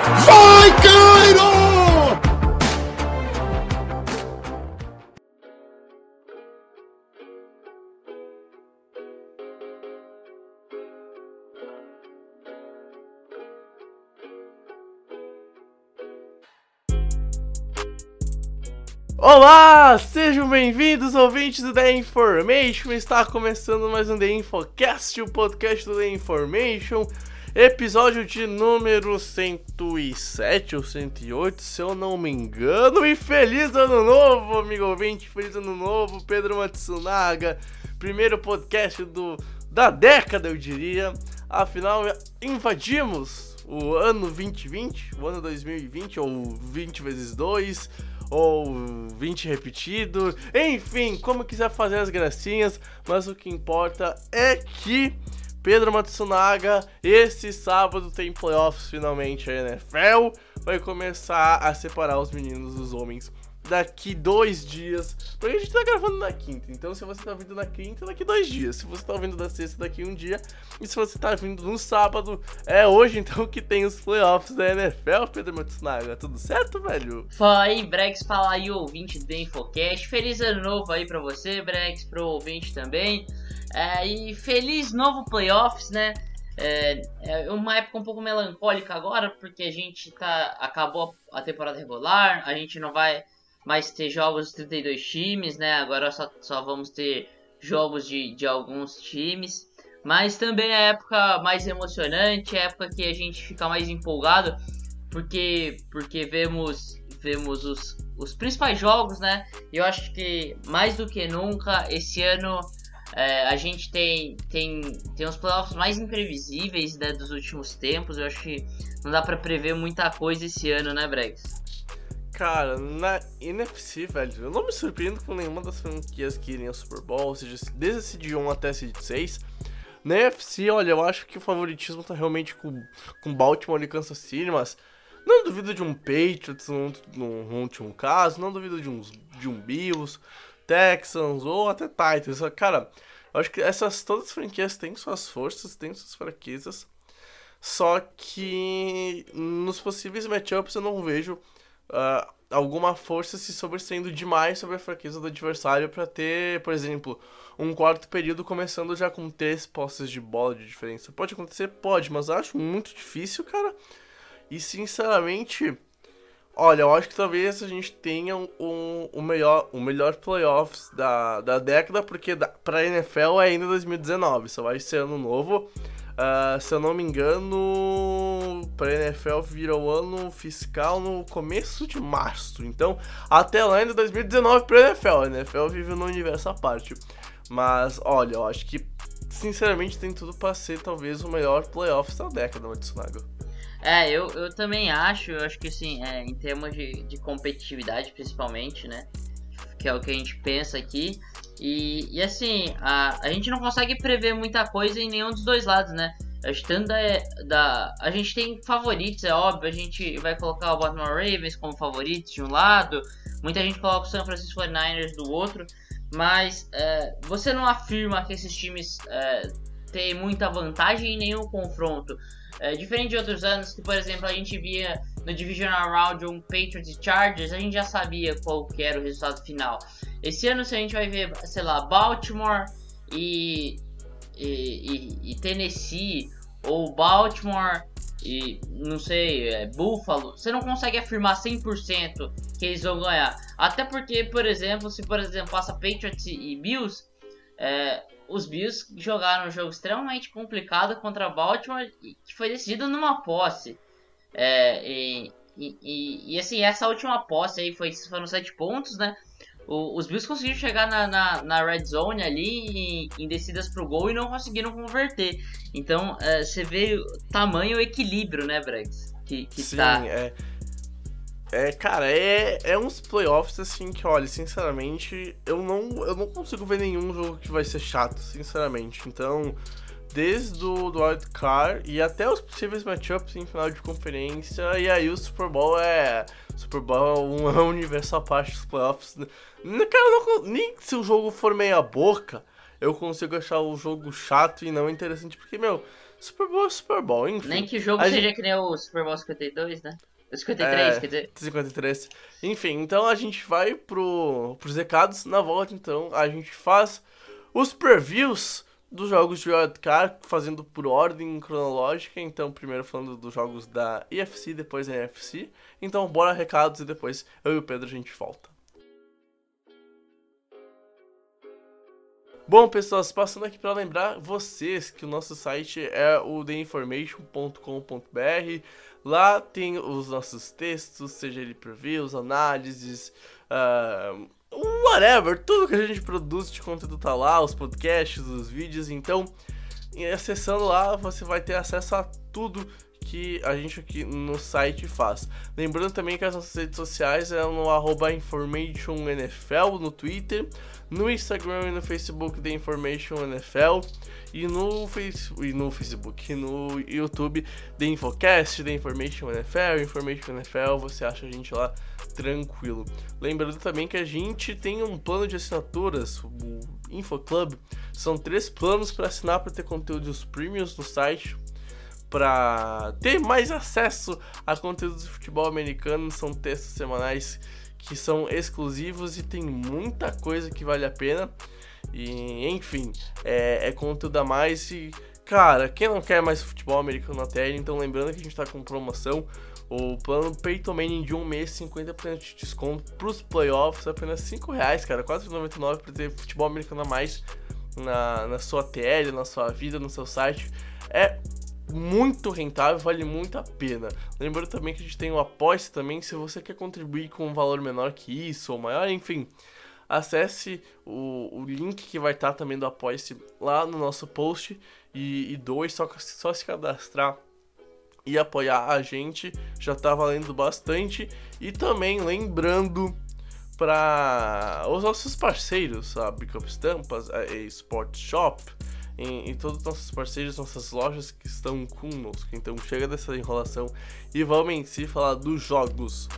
Vai, Cairo! Olá, sejam bem-vindos, ouvintes do The Information. Está começando mais um The Infocast, o podcast do The Information. Episódio de número 107 ou 108, se eu não me engano. E feliz ano novo, amigo ouvinte. Feliz ano novo, Pedro Matsunaga. Primeiro podcast do, da década, eu diria. Afinal, invadimos o ano 2020, o ano 2020, ou 20 vezes 2 ou 20 repetido, enfim, como quiser fazer as gracinhas, mas o que importa é que Pedro Matsunaga, esse sábado tem playoffs finalmente, a NFL vai começar a separar os meninos dos homens daqui dois dias, porque a gente tá gravando na quinta, então se você tá vindo na quinta, daqui dois dias, se você tá vindo da sexta, daqui um dia, e se você tá vindo no sábado, é hoje então que tem os playoffs da NFL, Pedro Matsunaga, tudo certo, velho? Fala aí, Brex, fala aí, ouvinte do Infocast. Feliz ano novo aí pra você, Brex, pro ouvinte também. É, e feliz novo playoffs, né? É, é uma época um pouco melancólica agora, porque a gente tá. acabou a temporada regular, a gente não vai mais ter jogos de 32 times, né? Agora só, só vamos ter jogos de, de alguns times. Mas também é a época mais emocionante, é a época que a gente fica mais empolgado, porque, porque vemos, vemos os, os principais jogos, né? E eu acho que mais do que nunca, esse ano é, a gente tem, tem, tem os playoffs mais imprevisíveis né, dos últimos tempos. Eu acho que não dá para prever muita coisa esse ano, né, Bregs? Cara, na NFC, velho, eu não me surpreendo com nenhuma das franquias que irem ao Super Bowl, ou seja, desde esse de 1 até esse de 6. Na NFC, olha, eu acho que o favoritismo tá realmente com, com Baltimore e Kansas City, mas não duvido de um Patriots no, no, no último caso, não duvido de, uns, de um Bills, Texans ou até Titans. Cara, eu acho que essas todas as franquias têm suas forças, têm suas fraquezas, só que nos possíveis matchups eu não vejo uh, alguma força se sobressaindo demais sobre a fraqueza do adversário para ter, por exemplo, um quarto período começando já com três posses de bola de diferença. Pode acontecer? Pode, mas acho muito difícil, cara. E sinceramente, olha, eu acho que talvez a gente tenha um, um, um melhor, um melhor playoffs da, da década, porque da, pra NFL é ainda 2019, só vai ser ano novo. Uh, se eu não me engano, para NFL vira o ano fiscal no começo de março. Então, até lá ainda 2019 para NFL. A NFL vive no universo à parte. Mas, olha, eu acho que, sinceramente, tem tudo para ser talvez o melhor playoffs da década, Matsunaga. É, eu, eu também acho. Eu acho que, assim, é, em termos de, de competitividade, principalmente, né? Que é o que a gente pensa aqui. E, e assim, a, a gente não consegue prever muita coisa em nenhum dos dois lados, né? Acho da, da, a gente tem favoritos, é óbvio. A gente vai colocar o Baltimore Ravens como favoritos de um lado, muita gente coloca o San Francisco 49ers do outro, mas é, você não afirma que esses times é, têm muita vantagem em nenhum confronto. É, diferente de outros anos, que por exemplo a gente via no Divisional Round um Patriots e Chargers, a gente já sabia qual que era o resultado final. Esse ano, se a gente vai ver, sei lá, Baltimore e, e, e, e Tennessee, ou Baltimore e não sei, é, Buffalo, você não consegue afirmar 100% que eles vão ganhar. Até porque, por exemplo, se por exemplo passa Patriots e Bills, é, os Bills jogaram um jogo extremamente complicado contra Baltimore que foi decidido numa posse. É, e, e, e, assim, essa última posse aí foi, foram 7 pontos, né? O, os Bills conseguiram chegar na, na, na, red zone ali em, em descidas pro gol e não conseguiram converter. Então é, você vê o tamanho e equilíbrio, né, Bregs? Que, que Sim, tá. é. É, cara, é, é uns playoffs assim que, olha, sinceramente, eu não, eu não consigo ver nenhum jogo que vai ser chato, sinceramente. Então, desde o do Wild Card e até os possíveis matchups em final de conferência, e aí o Super Bowl é. Super Bowl é um universo à parte dos playoffs. Cara, não, nem se o jogo for meia boca, eu consigo achar o jogo chato e não interessante, porque, meu, Super Bowl é Super Bowl, enfim. Nem que o jogo seja gente- que nem o Super Bowl 52, né? O 53, É, quer dizer. 53. Enfim, então a gente vai pro, pros recados. Na volta, então, a gente faz os previews dos jogos de wildcard, fazendo por ordem cronológica. Então, primeiro falando dos jogos da EFC, depois da NFC. Então, bora recados e depois eu e o Pedro a gente volta. Bom, pessoas, passando aqui para lembrar vocês que o nosso site é o theinformation.com.br. Lá tem os nossos textos, seja ele previews, análises, ah, whatever, tudo que a gente produz de conteúdo tá lá, os podcasts, os vídeos. Então, acessando lá, você vai ter acesso a tudo que a gente aqui no site faz. Lembrando também que as nossas redes sociais é no arroba InformationNFL no Twitter, no Instagram e no Facebook da Information NFL e no, face, e no Facebook no YouTube da Infocast, da Information NFL, Information NFL, você acha a gente lá tranquilo. Lembrando também que a gente tem um plano de assinaturas, o InfoClub, são três planos para assinar para ter conteúdos premiums no site para ter mais acesso a conteúdos de futebol americano. São textos semanais que são exclusivos e tem muita coisa que vale a pena. E enfim, é, é conteúdo a mais. E cara, quem não quer mais futebol americano na tela, então lembrando que a gente tá com promoção. O plano Peyton Manning de um mês, 50% de desconto pros playoffs, apenas 5 reais, cara, 4,99 para ter futebol americano a mais na, na sua TL, na sua vida, no seu site. É muito rentável, vale muito a pena. Lembrando também que a gente tem o apoia também, se você quer contribuir com um valor menor que isso ou maior, enfim. Acesse o, o link que vai estar também do apoia lá no nosso post e, e só, só se cadastrar e apoiar a gente, já tá valendo bastante. E também lembrando para os nossos parceiros, a Bickup Estampas, a Sport Shop, em todos os nossos parceiros, nossas lojas que estão conosco. Então chega dessa enrolação e vamos em si falar dos jogos.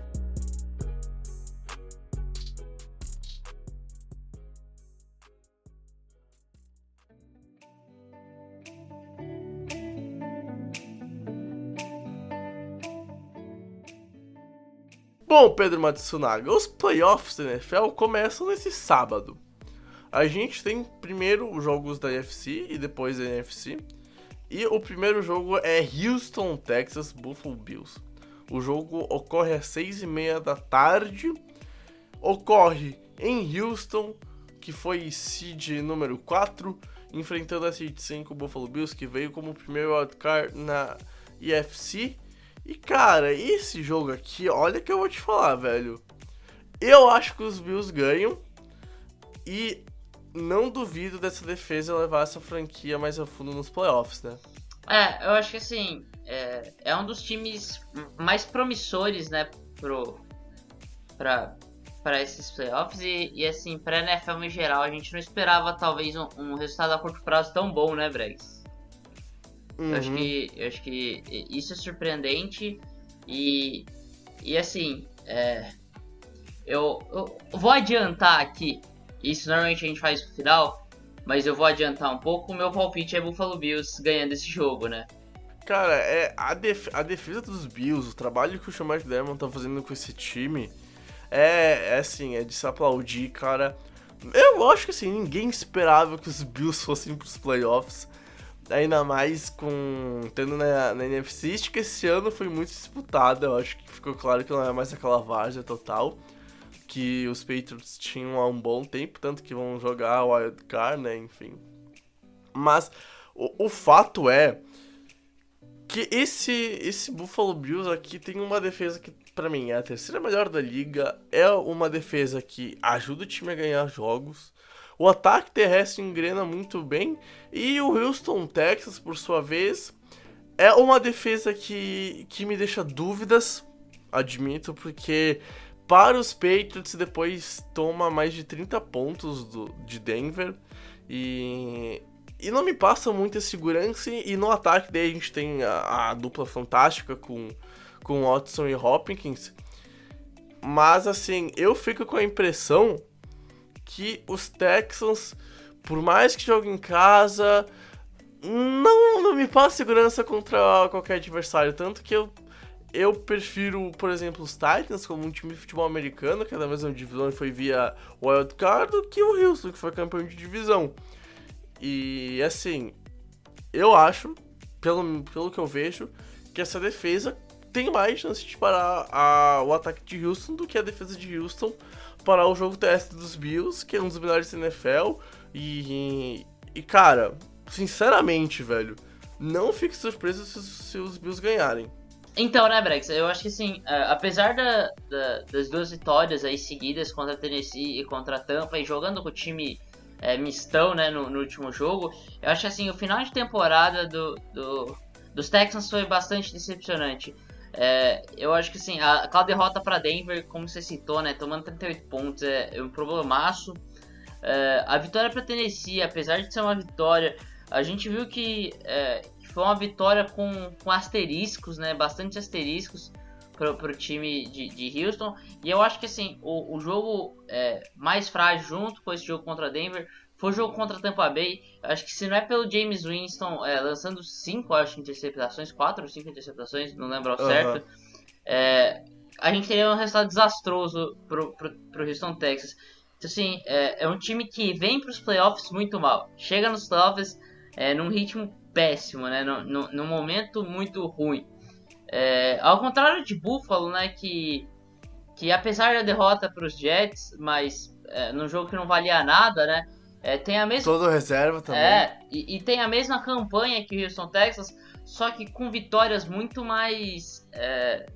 Bom, Pedro Matsunaga, os playoffs da NFL começam nesse sábado. A gente tem primeiro os jogos da NFC e depois da NFC. E o primeiro jogo é Houston, Texas, Buffalo Bills. O jogo ocorre às seis e meia da tarde. Ocorre em Houston, que foi seed número 4, enfrentando a seed 5 Buffalo Bills, que veio como primeiro wildcard na EFC. E cara, esse jogo aqui, olha que eu vou te falar, velho. Eu acho que os Bills ganham. E não duvido dessa defesa levar essa franquia mais a fundo nos playoffs, né? É, eu acho que assim, é, é um dos times mais promissores, né, pro, pra, pra esses playoffs. E, e assim, pra NFL em geral, a gente não esperava talvez um, um resultado a curto prazo tão bom, né, Bregs? Eu acho Uhum. que eu acho que isso é surpreendente e e assim é, eu, eu vou adiantar aqui. Isso normalmente a gente faz no final, mas eu vou adiantar um pouco. O meu palpite é Buffalo Bills ganhando esse jogo, né? Cara, é a, def a defesa dos Bills, o trabalho que o Sean McDermott tá fazendo com esse time é, é assim, é de se aplaudir, cara. Eu acho que assim, ninguém esperava que os Bills fossem pros playoffs. Ainda mais com. tendo na, na NFC, acho que esse ano foi muito disputada. Eu acho que ficou claro que não é mais aquela várzea total. Que os Patriots tinham há um bom tempo, tanto que vão jogar o Wild Card, né? Enfim. Mas o, o fato é que esse, esse Buffalo Bills aqui tem uma defesa que pra mim, é a terceira melhor da liga. É uma defesa que ajuda o time a ganhar jogos. O ataque terrestre engrena muito bem. E o Houston Texas, por sua vez, é uma defesa que, que me deixa dúvidas, admito, porque para os Patriots depois toma mais de 30 pontos do, de Denver. E, e não me passa muita segurança. E no ataque daí a gente tem a, a dupla fantástica com, com Watson e Hopkins. Mas assim, eu fico com a impressão que os Texans, por mais que joguem em casa, não, não me passa segurança contra qualquer adversário. Tanto que eu, eu prefiro, por exemplo, os Titans como um time de futebol americano, que é da mesma divisão e foi via wildcard, do que o Houston, que foi campeão de divisão. E assim, eu acho, pelo, pelo que eu vejo, que essa defesa tem mais chance de parar a, o ataque de Houston do que a defesa de Houston parar o jogo teste dos Bills, que é um dos melhores da NFL. E, e cara, sinceramente, velho, não fique surpreso se, se os Bills ganharem. Então, né, Brex, eu acho que assim, apesar da, da, das duas vitórias aí seguidas contra a Tennessee e contra a Tampa, e jogando com o time é, mistão, né, no, no, último jogo, eu acho que assim, o final de temporada do, do dos Texans foi bastante decepcionante. É, eu acho que assim, a, aquela derrota para Denver, como você citou, né, tomando 38 pontos, é, é um problemaço. É, a vitória para Tennessee, apesar de ser uma vitória, a gente viu que, é, foi uma vitória com, com asteriscos, né, bastante asteriscos para o time de, de, Houston. E eu acho que assim, o, o jogo é, mais frágil junto com esse jogo contra Denver foi o jogo contra Tampa Bay. Acho que se não é pelo James Winston é, lançando cinco, acho, interceptações, quatro ou cinco interceptações, não lembro ao uhum. certo. É, a gente teria um resultado desastroso pro, pro, pro Houston Texas. Então, assim, é, é um time que vem para os playoffs muito mal. Chega nos playoffs é, num ritmo péssimo, né? No, no, num momento muito ruim. É, ao contrário de Buffalo, né? Que, que apesar da derrota para os Jets, mas é, num jogo que não valia nada, né? É, tem a mesma. Todo reserva também. É, e, e, tem a mesma campanha que o Houston Texas, só que com vitórias muito mais é,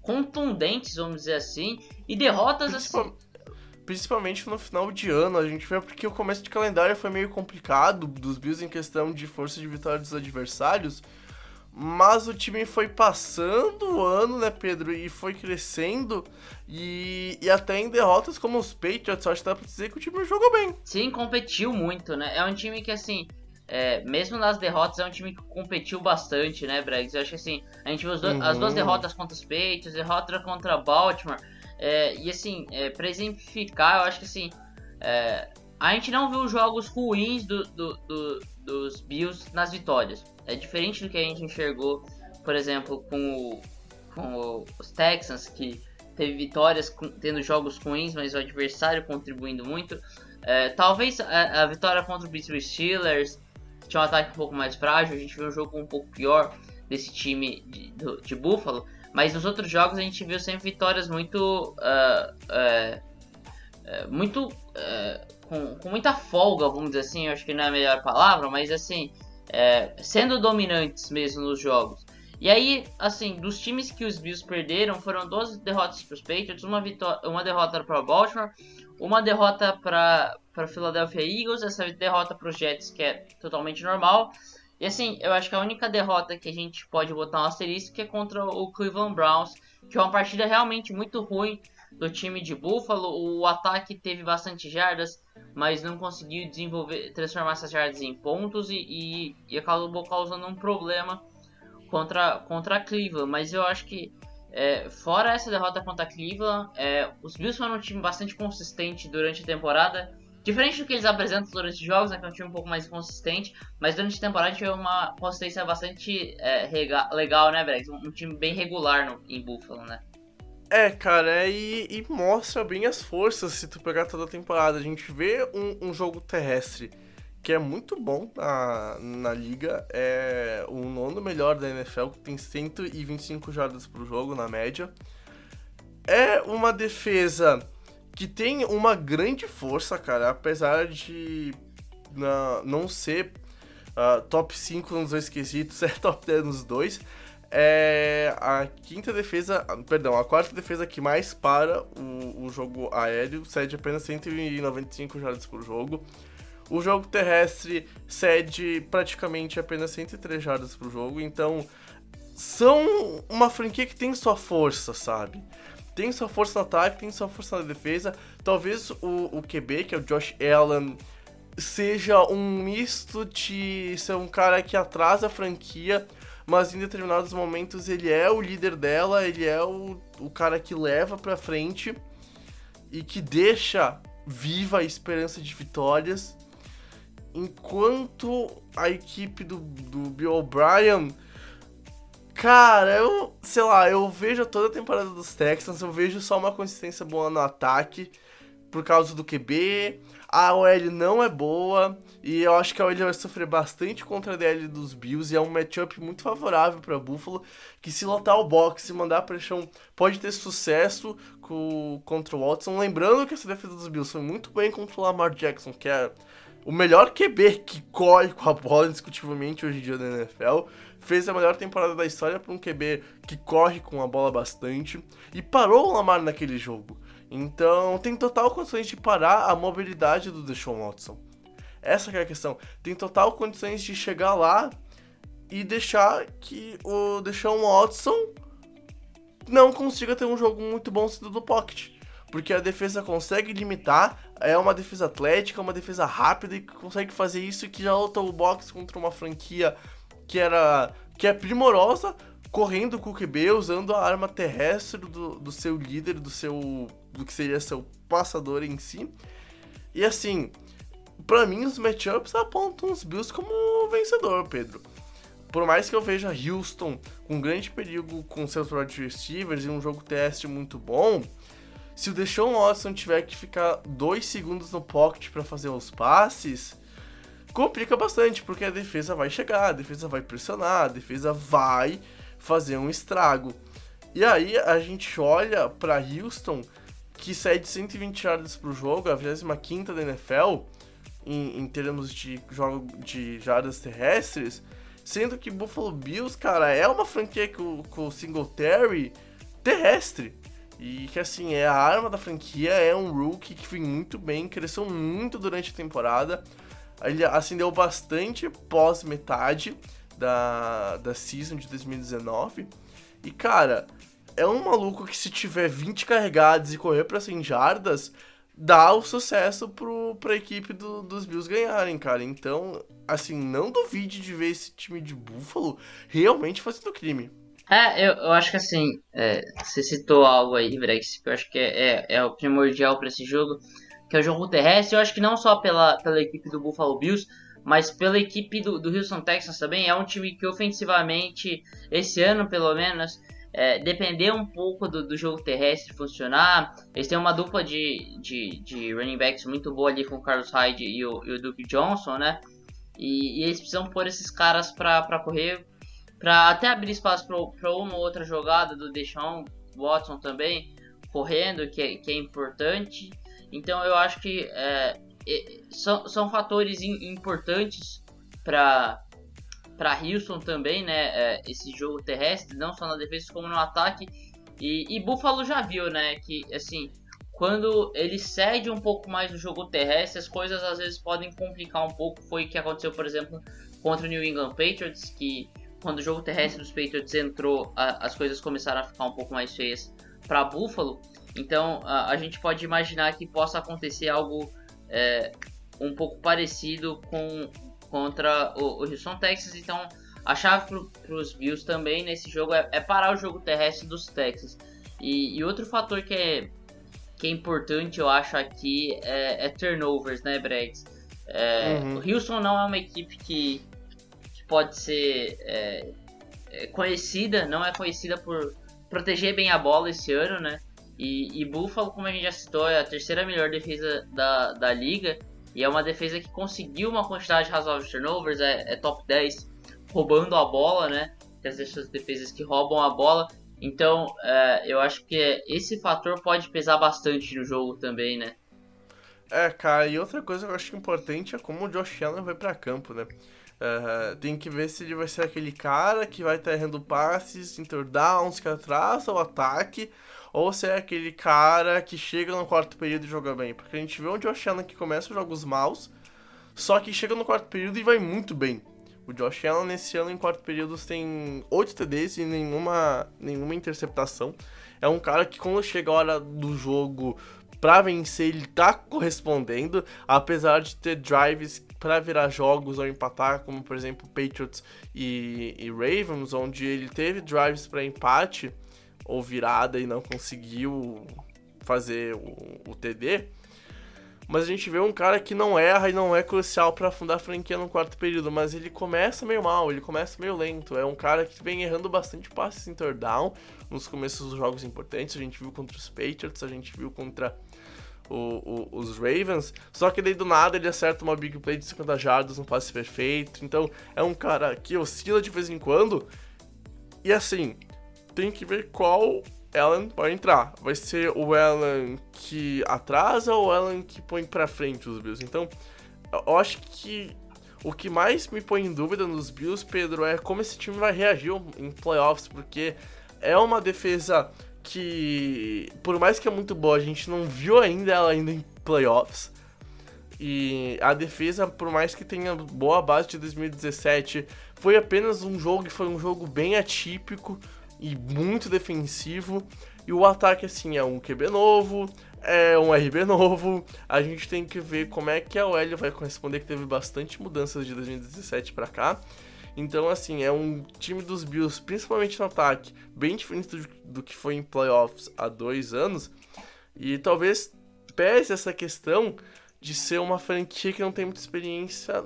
contundentes, vamos dizer assim, e derrotas Principal... assim. Principalmente no final de ano, a gente vê porque o começo de calendário foi meio complicado dos Bills em questão de força de vitória dos adversários. Mas o time foi passando o ano, né, Pedro? E foi crescendo. E, e até em derrotas como os Patriots, acho que dá pra dizer que o time jogou bem. Sim, competiu muito, né? É um time que, assim, é, mesmo nas derrotas, é um time que competiu bastante, né, Bregs? Eu acho que, assim, a gente viu uhum. as duas derrotas contra os Patriots, derrota contra Baltimore. É, e, assim, é, pra exemplificar, eu acho que, assim, é, a gente não viu jogos ruins do, do, do, dos Bills nas vitórias. É diferente do que a gente enxergou, por exemplo, com, o, com os Texans, que teve vitórias com, tendo jogos ruins, mas o adversário contribuindo muito. É, talvez a, a, vitória contra o Pittsburgh Steelers tinha um ataque um pouco mais frágil, a gente viu um jogo um pouco pior desse time de, de, de Buffalo, mas nos outros jogos a gente viu sempre vitórias muito. Uh, uh, uh, muito. Com, com, muita folga, vamos dizer assim, acho que não é a melhor palavra, mas assim, é, sendo dominantes mesmo nos jogos. E aí, assim, dos times que os Bills perderam, foram duas derrotas para os Patriots, uma, uma derrota para Baltimore, uma derrota para Philadelphia Eagles, essa derrota para os Jets, que é totalmente normal. E assim, eu acho que a única derrota que a gente pode botar um asterisco é contra o Cleveland Browns, que é uma partida realmente muito ruim do time de Buffalo. O ataque teve bastante jardas, mas não conseguiu desenvolver, transformar essas jardas em pontos e, e, e acabou causando um problema contra, contra a Cleveland. Mas eu acho que, é, fora essa derrota contra a Cleveland, é, os Bills foram um time bastante consistente durante a temporada. Diferente do que eles apresentam durante os jogos, né, que é um time um pouco mais consistente, mas durante a temporada tive uma consistência bastante é, legal, né, Brex? Um, um, time bem regular no, em Buffalo, né? É, cara, é, e, e, mostra bem as forças se tu pegar toda a temporada. A gente vê um, um jogo terrestre que é muito bom na, na liga. É o nono melhor da NFL, que tem 125 jardas por jogo na média. É uma defesa que tem uma grande força, cara, apesar de na, não ser uh, top 5 nos dois quesitos, é top 10 nos dois é a quinta defesa, perdão, a quarta defesa que mais para o, o jogo aéreo, cede apenas 195 jardas por jogo. O jogo terrestre cede praticamente apenas 103 jardas por jogo, então são uma franquia que tem sua força, sabe? Tem sua força no ataque, tem sua força na defesa. Talvez o, o QB, que é o Josh Allen, seja um misto de ser um cara que atrasa a franquia, mas em determinados momentos ele é o líder dela, ele é o, o cara que leva pra frente e que deixa viva a esperança de vitórias. Enquanto a equipe do, do Bill O'Brien, cara, eu sei lá, eu vejo toda a temporada dos Texans, eu vejo só uma consistência boa no ataque por causa do QB. A OL não é boa e eu acho que a OL vai sofrer bastante contra a DL dos Bills e é um matchup muito favorável para Buffalo, que se lotar o box e mandar pressão pode ter sucesso com, contra o Watson. Lembrando que essa defesa dos Bills foi muito bem contra o Lamar Jackson, que é o melhor QB que corre com a bola indiscutivelmente hoje em dia na NFL. Fez a melhor temporada da história para um QB que corre com a bola bastante e parou o Lamar naquele jogo. Então tem total condições de parar a mobilidade do Deshaun Watson. Essa é a questão. Tem total condições de chegar lá e deixar que o Deshaun Watson não consiga ter um jogo muito bom sendo do pocket. Porque a defesa consegue limitar, é uma defesa atlética, uma defesa rápida e consegue fazer isso que já lutou o box contra uma franquia que era que é primorosa, correndo com o QB, usando a arma terrestre do, do seu líder, do seu. Do que seria seu passador em si. E assim, para mim os matchups apontam os Bills como vencedor, Pedro. Por mais que eu veja Houston com grande perigo com seus wide receivers e um jogo teste muito bom, se o Deshaun Watson tiver que ficar dois segundos no pocket para fazer os passes, complica bastante, porque a defesa vai chegar, a defesa vai pressionar, a defesa vai fazer um estrago. E aí a gente olha para Houston, que cede 120 jardas pro jogo, a 25 da NFL, em, em termos de jogo de jardas terrestres, sendo que Buffalo Bills, cara, é uma franquia com, com o Singletary terrestre. E que assim, é a arma da franquia, é um rookie que foi muito bem, cresceu muito durante a temporada. Ele acendeu bastante pós metade da, da season de 2019. E cara, é um maluco que se tiver 20 carregados e correr para 100 jardas, dá o sucesso pro, pra equipe do, dos Bills ganharem, cara. Então, assim, não duvide de ver esse time de Buffalo realmente fazendo crime. É, eu, eu acho que assim, é, você citou algo aí, Brex, que eu acho que é, é, é o primordial para esse jogo, que é o jogo terrestre. Eu acho que não só pela, pela equipe do Buffalo Bills, mas pela equipe do, do Houston Texans também. É um time que ofensivamente, esse ano pelo menos, é, depender um pouco do, do, jogo terrestre funcionar. Eles têm uma dupla de, de, de running backs muito boa ali com o Carlos Hyde e o, e o Duke Johnson, né? E, e, eles precisam pôr esses caras para correr, para até abrir espaço para uma ou outra jogada do Deshaun Watson também, correndo, que é, que é importante. Então eu acho que é, são, são fatores importantes para para Houston também, né? É, esse jogo terrestre, não só na defesa como no ataque. E, e Buffalo já viu, né? Que assim, quando ele cede um pouco mais no jogo terrestre, as coisas às vezes podem complicar um pouco. Foi o que aconteceu, por exemplo, contra o New England Patriots, que quando o jogo terrestre dos Patriots entrou, a, as coisas começaram a ficar um pouco mais feias para Buffalo. Então a, a, gente pode imaginar que possa acontecer algo é, um pouco parecido com contra o, o Houston Texas. Então a chave para os Bills também nesse jogo é, é, parar o jogo terrestre dos Texas. E, e, outro fator que é, que é importante, eu acho, aqui é, é turnovers, né, Bregs? É, uhum. O Houston não é uma equipe que, que pode ser é, é, conhecida, não é conhecida por proteger bem a bola esse ano, né? E, e Buffalo, como a gente já citou, é a terceira melhor defesa da, da liga. E é uma defesa que conseguiu uma quantidade razoável de turnovers, é, é top 10 roubando a bola, né? Essas defesas que roubam a bola. Então, é, eu acho que esse fator pode pesar bastante no jogo também, né? É, cara, e outra coisa que eu acho importante é como o Josh Allen vai para campo, né? Uh, tem que ver se ele vai ser aquele cara que vai estar errando passes, interdowns, que atrasa o ataque, ou se é aquele cara que chega no quarto período e joga bem. Porque a gente vê um Josh Allen que começa os jogos maus, só que chega no quarto período e vai muito bem. O Josh Allen nesse ano em quarto período tem 8 TDs e nenhuma, nenhuma interceptação. É um cara que quando chega a hora do jogo para vencer, ele tá correspondendo, apesar de ter drives para virar jogos ou empatar, como por exemplo Patriots e, e Ravens, onde ele teve drives para empate ou virada e não conseguiu fazer o, o TD. Mas a gente vê um cara que não erra e não é crucial para afundar a franquia no quarto período, mas ele começa meio mal, ele começa meio lento. É um cara que vem errando bastante passes em down nos começos dos jogos importantes. A gente viu contra os Patriots, a gente viu contra o, o, os Ravens. Só que daí do nada ele acerta uma big play de 50 jardas, um passe perfeito. Então é um cara que oscila de vez em quando. E assim, tem que ver qual Allen vai entrar. Vai ser o Allen que atrasa ou o Allen que põe pra frente os Bills? Então, eu acho que o que mais me põe em dúvida nos Bills, Pedro, é como esse time vai reagir em playoffs, porque é uma defesa que, por mais que é muito boa, a gente não viu ainda ela ainda em playoffs. E a defesa, por mais que tenha boa base de 2017, foi apenas um jogo que foi um jogo bem atípico e muito defensivo. E o ataque, assim, é um QB novo, é um RB novo. A gente tem que ver como é que a OL vai corresponder, que teve bastante mudanças de 2017 para cá. Então, assim, é um time dos Bills, principalmente no ataque, bem diferente do, que foi em playoffs há dois anos. E talvez pese essa questão de ser uma franquia que não tem muita experiência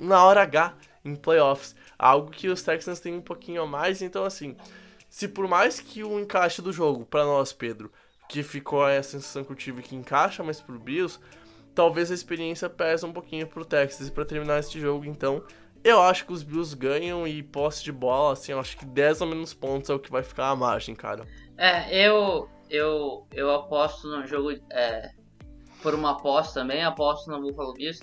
na hora H em playoffs. Algo que os Texans têm um pouquinho a mais. Então, assim, se por mais que o encaixe do jogo, para nós, Pedro, que ficou a sensação que eu tive que encaixa mais pro Bills, talvez a experiência pese um pouquinho pro Texas. E para terminar este jogo, então, eu acho que os Bills ganham e posse de bola, assim, eu acho que 10 ou menos pontos é o que vai ficar a margem, cara. É, eu eu, eu aposto no jogo é, por uma aposta também, aposto no Buffalo Bills.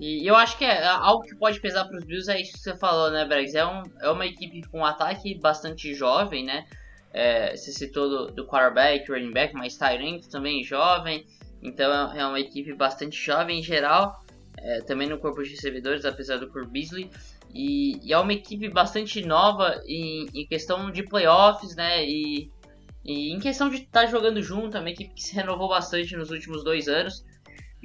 E eu acho que é algo que pode pesar para os Bills é isso que você falou, né, Bregs? É, um, é uma equipe com um ataque bastante jovem, né? É, você citou do, do quarterback, running back, mas Tyrant também jovem. Então é uma equipe bastante jovem em geral é, também no corpo de recebedores, apesar do Cor Beasley. E, e, é uma equipe bastante nova em, em questão de playoffs, né? E, e em questão de estar tá jogando junto, é uma equipe que se renovou bastante nos últimos dois anos.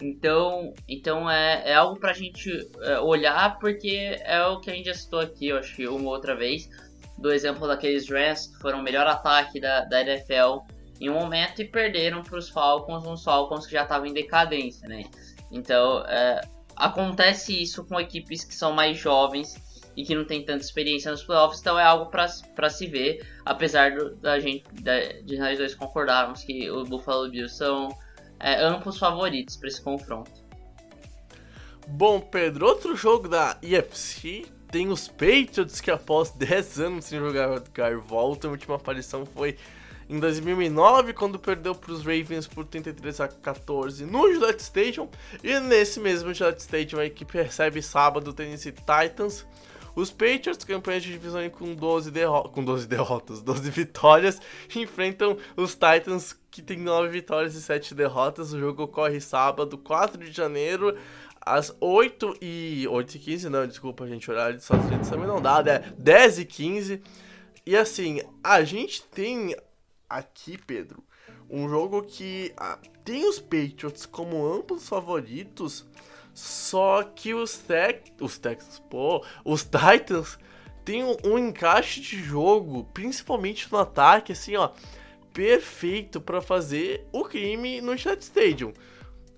Então, então é, é algo pra gente é, olhar, porque é o que a gente já citou aqui, eu acho que uma outra vez, do exemplo daqueles Rams que foram o melhor ataque da, da NFL em um momento e perderam para os Falcons, uns Falcons que já estavam em decadência, né? Então, é, acontece isso com equipes que são mais jovens e que não tem tanta experiência nos playoffs, então é algo para se ver, apesar do, da gente da, de nós dois concordarmos que o Buffalo Bills são é, amplos favoritos para esse confronto. Bom, Pedro, outro jogo da EFC tem os Patriots que após 10 anos sem jogar voltam. A última aparição foi em 2009, quando perdeu para os Ravens por 33 a 14 no Gillette Stadium. E nesse mesmo Gillette Stadium, a equipe recebe sábado o Tennessee Titans. Os Patriots, campanhas de divisão com 12, derro com 12 derrotas, 12 vitórias, enfrentam os Titans, que tem 9 vitórias e 7 derrotas. O jogo ocorre sábado, 4 de janeiro, às 8 e 8 e 15, não, desculpa, gente, horário de Estados Unidos também não dá, é 10 e 15. E assim, a gente tem aqui, Pedro, um jogo que ah, tem os Patriots como amplos favoritos, só que os Tex, os Texans, pô, os Titans têm um, um encaixe de jogo, principalmente no ataque, assim, ó, perfeito para fazer o crime no Chat Stadium.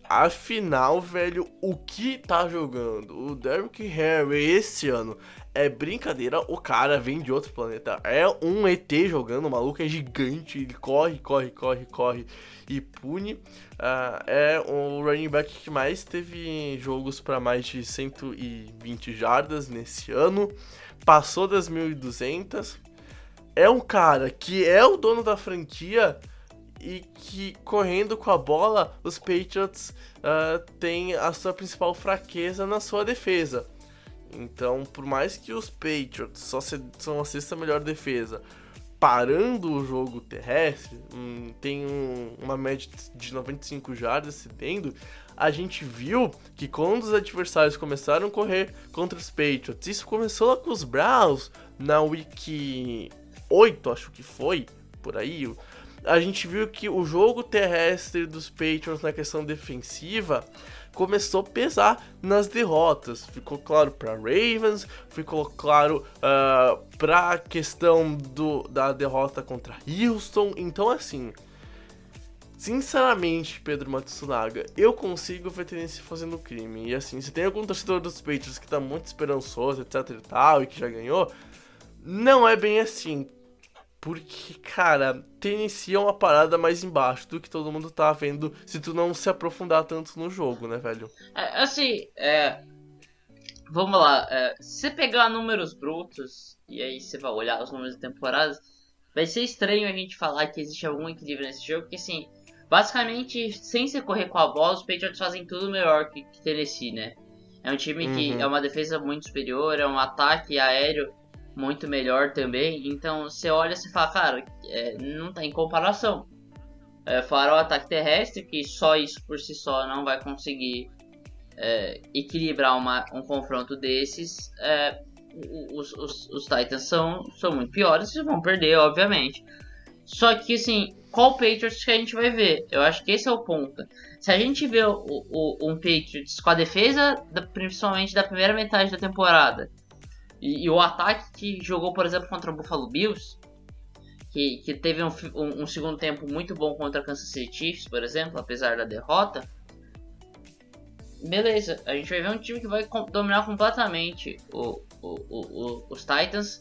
Afinal, velho, o que tá jogando o Derrick Henry esse ano é brincadeira, o cara vem de outro planeta. É um ET jogando, o maluco é gigante, ele corre, corre, corre, corre e pune. Uh, é o running back que mais teve jogos para mais de 120 jardas nesse ano. Passou das 1.200. É um cara que é o dono da franquia e que correndo com a bola, os Patriots uh, têm a sua principal fraqueza na sua defesa. Então, por mais que os Patriots só se, são a sexta melhor defesa, parando o jogo terrestre, hum, tem um, uma média de 95 jardas cedendo, a gente viu que quando os adversários começaram a correr contra os Patriots, isso começou lá com os Browns na Week 8, acho que foi, por aí, a gente viu que o jogo terrestre dos Patriots na questão defensiva começou a pesar nas derrotas. Ficou claro para Ravens, ficou claro uh, ah, para a questão do, da derrota contra Houston. Então, assim, sinceramente, Pedro Matsunaga, eu consigo ver Tennessee fazendo crime. E assim, se tem algum torcedor dos Patriots que tá muito esperançoso, etc e tal, e que já ganhou, não é bem assim. Porque, cara, Tennessee é uma parada mais embaixo do que todo mundo tá vendo se tu não se aprofundar tanto no jogo, né, velho? É, assim, é. Vamos lá, é, se você pegar números brutos e aí você vai olhar os números da temporada, vai ser estranho a gente falar que existe algum equilíbrio nesse jogo, porque assim, basicamente, sem se correr com a bola, os Patriots fazem tudo melhor que, que Tennessee, né? É um time que uhum. é uma defesa muito superior, é um ataque aéreo muito melhor também. Então você olha e fala, cara, é, não tem comparação. É, o ataque terrestre, que só isso por si só não vai conseguir é, equilibrar uma, um confronto desses. É, os, os, os, Titans são, são muito piores e vão perder, obviamente. Só que assim, qual Patriots que a gente vai ver? Eu acho que esse é o ponto. Se a gente vê o, o, um Patriots com a defesa, da, principalmente da primeira metade da temporada, e, e, o ataque que jogou, por exemplo, contra o Buffalo Bills, que, que teve um, um, um, segundo tempo muito bom contra a Kansas City Chiefs, por exemplo, apesar da derrota. Beleza, a gente vai ver um time que vai dominar completamente o, o, o, os Titans.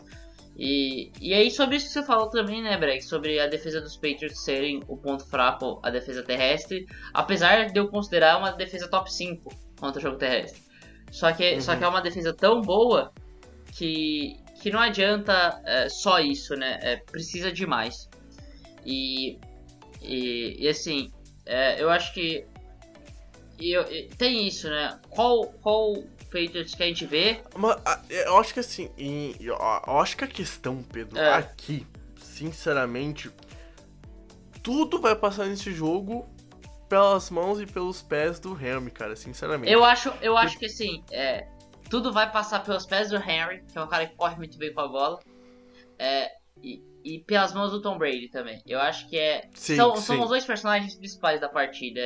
E, e aí, sobre isso que você falou também, né, Breck? Sobre a defesa dos Patriots serem o ponto fraco, a defesa terrestre. Apesar de eu considerar uma defesa top 5 contra o jogo terrestre. Só que, uhum. só que é uma defesa tão boa que, que não adianta é, só isso, né? É, precisa de mais. E, e, e assim, é, eu acho que e, e, tem isso, né? Qual, qual Patriots que a gente vê? Mas, eu acho que assim, eu acho que a questão, Pedro, é. aqui, sinceramente, tudo vai passar nesse jogo pelas mãos e pelos pés do Helm, cara, sinceramente. Eu acho, eu acho que assim, é, tudo vai passar pelos pés do Henry, que é um cara que corre muito bem com a bola. É, e, e, pelas mãos do Tom Brady também. Eu acho que é. Sim, são, sim. são os dois personagens principais da partida.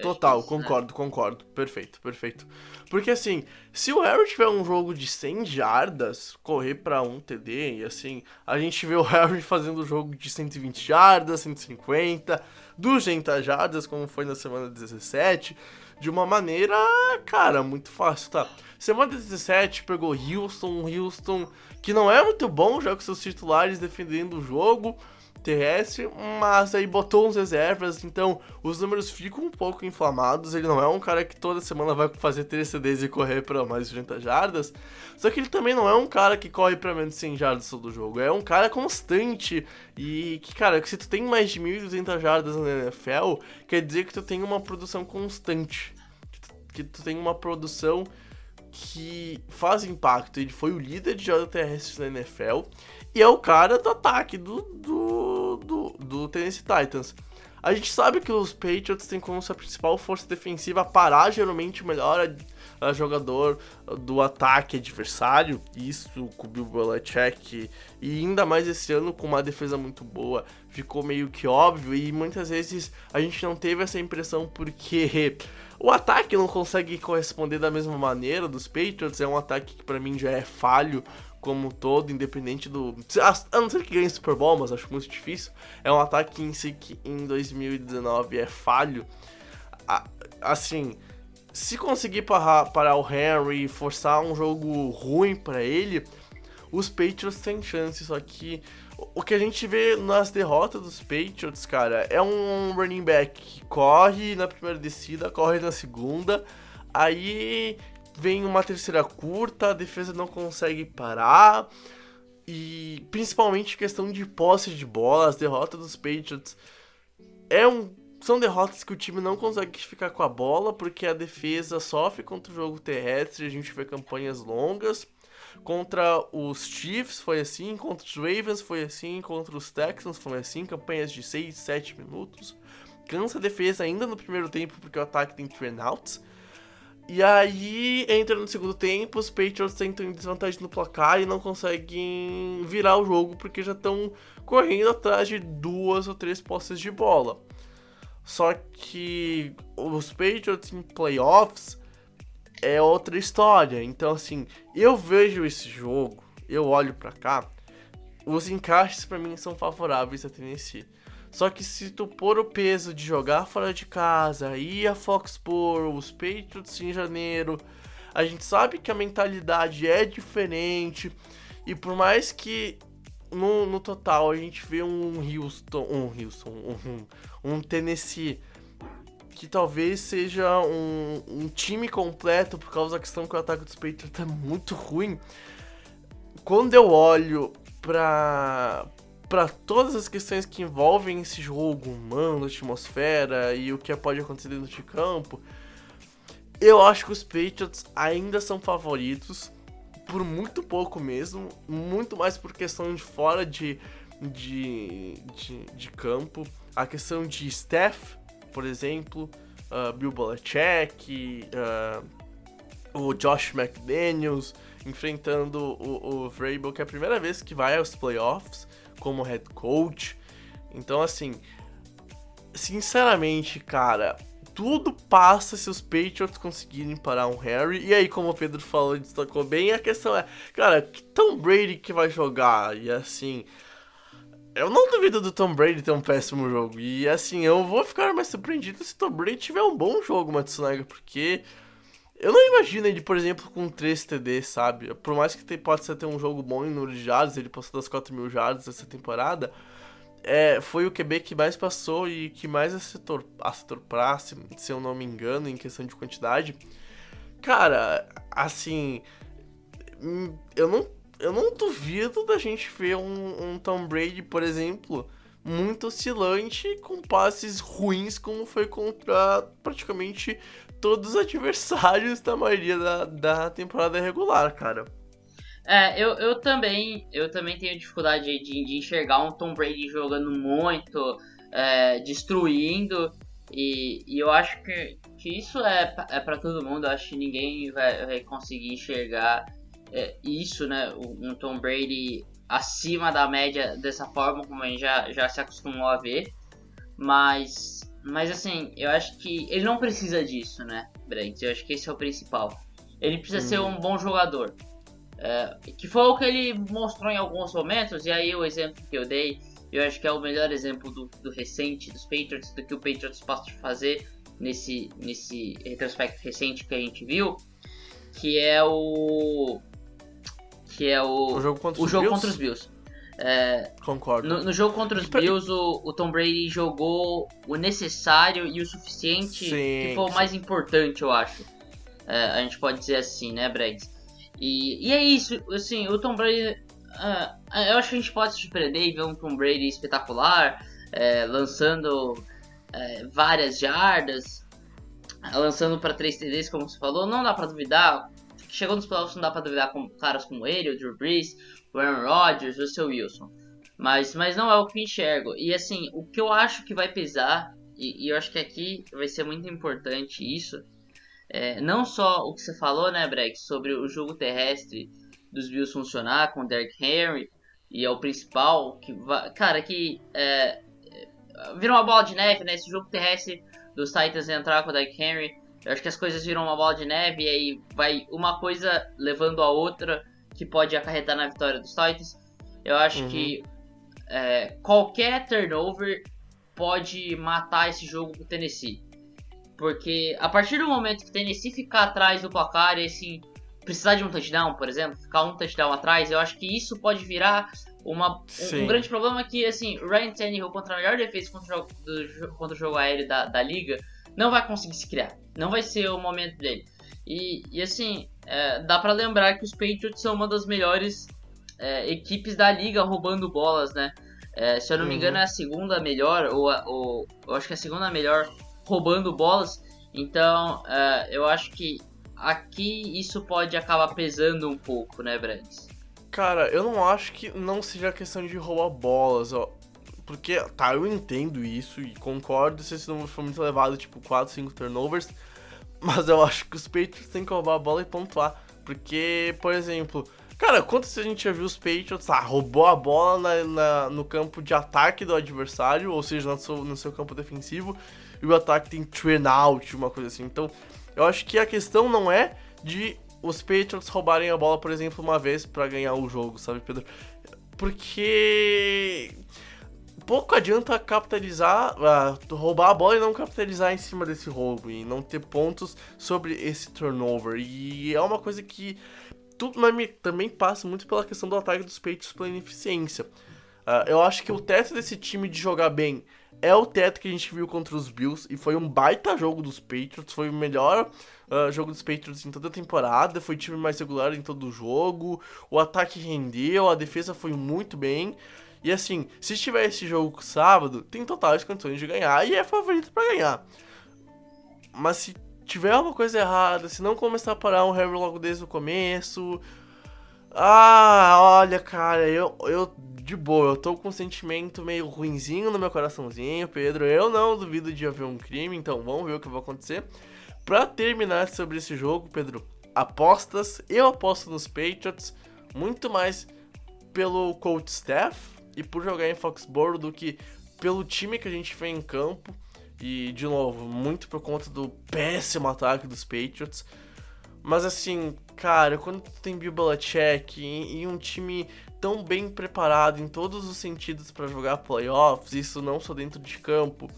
Total, isso, né? concordo, né? concordo. Perfeito, perfeito. Porque assim, se o Harry tiver um jogo de 100 jardas, correr para um TD, e assim, a gente vê o Harry fazendo o jogo de 120 jardas, 150, 200 jardas, como foi na semana 17, de uma maneira, cara, muito fácil, tá? Semana 17 pegou Houston, Houston que não é muito bom já com seus titulares defendendo o jogo terrestre, mas aí botou uns reservas, então os números ficam um pouco inflamados. Ele não é um cara que toda semana vai fazer 3 CDs e correr para mais de 80 jardas, só que ele também não é um cara que corre para menos de 100 jardas todo jogo. É um cara constante e que, cara, se tu tem mais de 1.200 jardas na NFL, quer dizer que tu tem uma produção constante, que tu, tem uma produção que faz impacto. Ele foi o líder de jogo terrestre da NFL e é o cara do ataque do, do, do, do Tennessee Titans. A gente sabe que os Patriots têm como sua principal força defensiva parar geralmente o melhor jogador do ataque adversário, isso com o Bill Belichick, e ainda mais esse ano com uma defesa muito boa, ficou meio que óbvio, e muitas vezes a gente não teve essa impressão porque o ataque não consegue corresponder da mesma maneira dos Patriots, é um ataque que para mim já é falho como um todo, independente do. A não ser que ganhe Super Bowl, mas acho muito difícil. É um ataque em si que em 2019 é falho. Assim, se conseguir parar, parar o Henry, forçar um jogo ruim para ele, os Patriots têm chance. Só que o que a gente vê nas derrotas dos Patriots, cara, é um running back que corre na primeira descida, corre na segunda, aí vem uma terceira curta, a defesa não consegue parar. E principalmente questão de posse de bola, as derrotas dos Patriots é um são derrotas que o time não consegue ficar com a bola porque a defesa sofre contra o jogo terrestre, a gente vê campanhas longas. Contra os Chiefs foi assim, contra os Ravens foi assim, contra os Texans foi assim, campanhas de 6, 7 minutos. Cansa a defesa ainda no primeiro tempo porque o ataque tem train outs. E aí, entra no segundo tempo, os Patriots tentam em desvantagem no placar e não conseguem virar o jogo porque já estão correndo atrás de duas ou três posses de bola. Só que os Patriots em playoffs é outra história. Então, assim, eu vejo esse jogo, eu olho para cá, os encaixes para mim são favoráveis a Tennessee. Só que se tu pôr o peso de jogar fora de casa, ir a Foxborough, os Patriots em janeiro, a gente sabe que a mentalidade é diferente. E por mais que no, no total a gente vê um Houston, um Houston, um, um Tennessee que talvez seja um, um, time completo por causa da questão que o ataque dos Patriots é muito ruim. Quando eu olho para para todas as questões que envolvem esse jogo humano, atmosfera e o que pode acontecer dentro de campo, eu acho que os Patriots ainda são favoritos por muito pouco mesmo, muito mais por questão de fora de, de, de, de campo, a questão de staff, por exemplo, uh, Bill Belichick, uh, o Josh McDaniels enfrentando o, o Vrabel, que é a primeira vez que vai aos playoffs como head coach. Então, assim, sinceramente, cara, tudo passa se os Patriots conseguirem parar um Harry. E aí, como o Pedro falou, destacou bem, a questão é, cara, que Tom Brady que vai jogar? E assim, eu não duvido do Tom Brady ter um péssimo jogo. E assim, eu vou ficar mais surpreendido se Tom Brady tiver um bom jogo, Matsunaga, porque eu não imagino ele, por exemplo, com 3 TD, sabe? Por mais que possa ter um jogo bom em número de jardas, ele passou das 4 mil jardas essa temporada, é, foi o QB que mais passou e que mais acertou, acertou praxe, se eu não me engano, em questão de quantidade. Cara, assim, hum, eu não, eu não duvido da gente ver um, um Tom Brady, por exemplo, muito oscilante com passes ruins como foi contra praticamente todos os adversários da maioria da, da temporada regular, cara. É, eu, eu também eu também tenho dificuldade de, de enxergar um Tom Brady jogando muito, é, destruindo, e, e eu acho que, que isso é, é para todo mundo, eu acho que ninguém vai, vai conseguir enxergar é, isso, né? Um Tom Brady acima da média dessa forma, como a gente já, já se acostumou a ver, mas mas assim, eu acho que ele não precisa disso, né, Brent? Eu acho que esse é o principal. Ele precisa hum. ser um bom jogador. É, que foi o que ele mostrou em alguns momentos, e aí o exemplo que eu dei, eu acho que é o melhor exemplo do, do recente, dos Patriots, do que o Patriots pode fazer nesse, nesse retrospecto recente que a gente viu, que é o. Que é o. O jogo contra, o os, jogo Bills? contra os Bills. É, Concordo. No, no, jogo contra os Bills, o, o, Tom Brady jogou o necessário e o suficiente, sim, que foi o mais importante, eu acho. É, a gente pode dizer assim, né, Brad? E, e é isso, assim, o Tom Brady. Uh, eu acho que a gente pode se surpreender e ver um Tom Brady espetacular, é, lançando é, várias jardas, lançando para 3 TDs, como você falou. Não dá para duvidar. Chegou nos playoffs, não dá para duvidar com caras como ele, o Drew Brees, o Aaron Rodgers, o seu Wilson. Mas, mas não é o que enxergo. E assim, o que eu acho que vai pesar, e, e eu acho que aqui vai ser muito importante isso, é, não só o que você falou, né, Breck, sobre o jogo terrestre dos Bills funcionar com o Derrick Henry, e é o principal, que vai, cara, que é, vira uma bola de neve, né, esse jogo terrestre dos Titans entrar com o Derrick Henry, eu acho que as coisas viram uma bola de neve e aí vai uma coisa levando a outra, que pode acarretar na vitória dos Titans. Eu acho uhum. que é, qualquer turnover pode matar esse jogo pro Tennessee. Porque a partir do momento que o Tennessee ficar atrás do placar e assim, precisar de um touchdown, por exemplo, ficar um touchdown atrás, eu acho que isso pode virar uma, um, um, grande problema que, assim, o Ryan Tannehill contra a melhor defesa contra o jogo, do, contra o jogo aéreo da, da liga, não vai conseguir se criar. Não vai ser o momento dele. E, e assim, é, dá para lembrar que os Patriots são uma das melhores é, equipes da liga roubando bolas, né? É, se eu não me Uhum. engano, é a segunda melhor, ou, a- ou eu acho que é a segunda melhor roubando bolas. Então, é, eu acho que aqui isso pode acabar pesando um pouco, né, Brandes? Cara, eu não acho que não seja questão de roubar bolas, ó. Porque, tá, eu entendo isso e concordo se esse número for muito elevado, tipo 4, 5 turnovers. Mas eu acho que os Patriots têm que roubar a bola e pontuar. Porque, por exemplo, cara, quantas vezes a gente já viu os Patriots, ah, roubou a bola na, na- no campo de ataque do adversário, ou seja, no seu, no seu campo defensivo, e o ataque tem train out, uma coisa assim. Então, eu acho que a questão não é de os Patriots roubarem a bola, por exemplo, uma vez pra ganhar o jogo, sabe, Pedro? Porque pouco adianta capitalizar, ah, roubar a bola e não capitalizar em cima desse roubo e não ter pontos sobre esse turnover. E é uma coisa que tudo também passa muito pela questão do ataque dos Patriots pela ineficiência. Ah, eu acho que o teto desse time de jogar bem é o teto que a gente viu contra os Bills e foi um baita jogo dos Patriots, foi o melhor ah, jogo dos Patriots em toda a temporada, foi time mais regular em todo o jogo, o ataque rendeu, a defesa foi muito bem. E assim, se tiver esse jogo sábado, tem totais condições de ganhar e é favorito pra ganhar. Mas se tiver uma coisa errada, se não começar a parar um Harry logo desde o começo. Ah, olha, cara, eu, eu de boa, eu tô com um sentimento meio ruinzinho no meu coraçãozinho, Pedro. Eu não duvido de haver um crime, então vamos ver o que vai acontecer. Pra terminar sobre esse jogo, Pedro, apostas, eu aposto nos Patriots muito mais pelo coach staff e por jogar em Foxborough do que pelo time que a gente vê em campo. E, de novo, muito por conta do péssimo ataque dos Patriots. Mas assim, cara, quando tu tem Bill Belichick e, e um time tão bem preparado em todos os sentidos pra jogar playoffs, isso não só dentro de campo,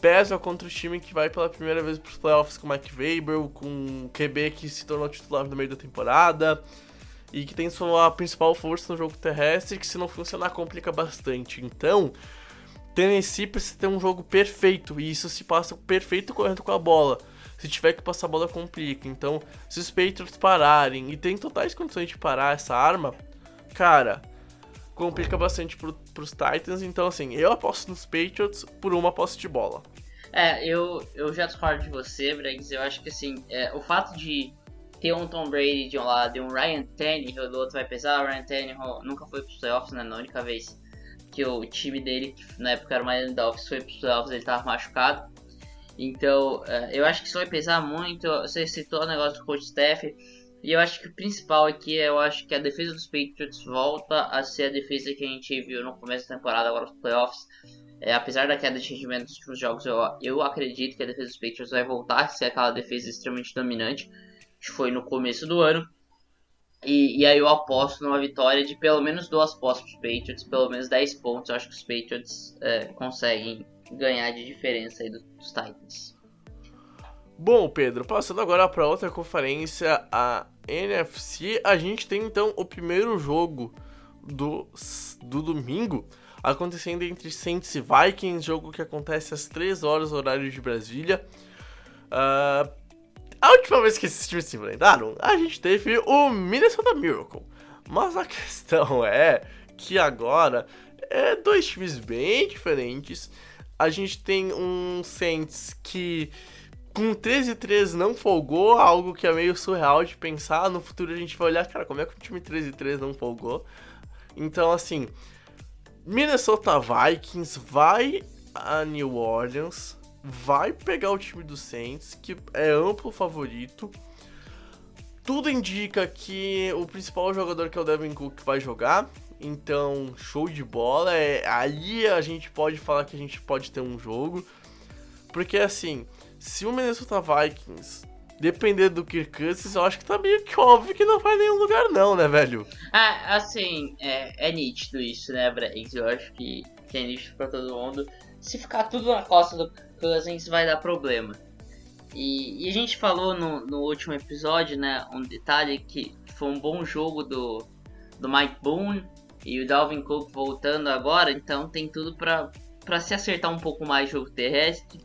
pesa contra o time que vai pela primeira vez pros playoffs com o Mike Weber, com o QB que se tornou titular no meio da temporada e que tem sua principal força no jogo terrestre, que se não funcionar complica bastante. Então, Tennessee precisa ter um jogo perfeito, e isso se passa perfeito correndo com a bola. Se tiver que passar a bola, complica. Então, se os Patriots pararem, e tem totais condições de parar essa arma, cara, complica bastante pro, pros Titans. Então, assim, eu aposto nos Patriots por uma posse de bola. É, eu, eu já discordo de você, Bregs. Eu acho que assim, é, o fato de ter um Tom Brady de um lado e um Ryan Tannehill do outro vai pesar. O Ryan Tannehill nunca foi pros playoffs, né? Na única vez que o time dele, que na época era o Miami Dolphins, foi pros playoffs, ele tava machucado. Então, é, eu acho que isso vai pesar muito. Você citou o negócio do coach staff. E eu acho que o principal aqui é, eu acho que a defesa dos Patriots volta a ser a defesa que a gente viu no começo da temporada, agora nos playoffs. É, apesar da queda de rendimento dos últimos jogos, eu, eu acredito que a defesa dos Patriots vai voltar a ser aquela defesa extremamente dominante que foi no começo do ano. E, e aí eu aposto numa vitória de pelo menos duas postas para os Patriots, pelo menos 10 pontos. Eu acho que os Patriots é, conseguem ganhar de diferença aí dos, dos Titans. Bom, Pedro, passando agora para outra conferência, a NFC, a gente tem então o primeiro jogo do, do domingo acontecendo entre Saints e Vikings, jogo que acontece às 3 horas, horário de Brasília. Uh, a última vez que esses times se enfrentaram, a gente teve o Minnesota Miracle. Mas a questão é que agora é dois times bem diferentes. A gente tem um Saints que com 13 3 não folgou, algo que é meio surreal de pensar. No futuro a gente vai olhar, cara, como é que o time 13 3 não folgou? Então, assim, Minnesota Vikings vai a New Orleans, vai pegar o time do Saints, que é amplo favorito. Tudo indica que o principal jogador, que é o Devin Cook, vai jogar. Então, show de bola. É, aí a gente pode falar que a gente pode ter um jogo. Porque assim, se o Minnesota Vikings depender do Kirk Cousins, eu acho que tá meio que óbvio que não vai nenhum lugar não, né, velho? Ah, assim, é, é nítido isso, né, Bregs? Eu acho que, que é nítido pra todo mundo. Se ficar tudo na costa do Cousins, vai dar problema. E, e a gente falou no, no último episódio, né, um detalhe que foi um bom jogo do, do Mike Boone e o Dalvin Cook voltando agora, então tem tudo pra se acertar um pouco mais jogo terrestre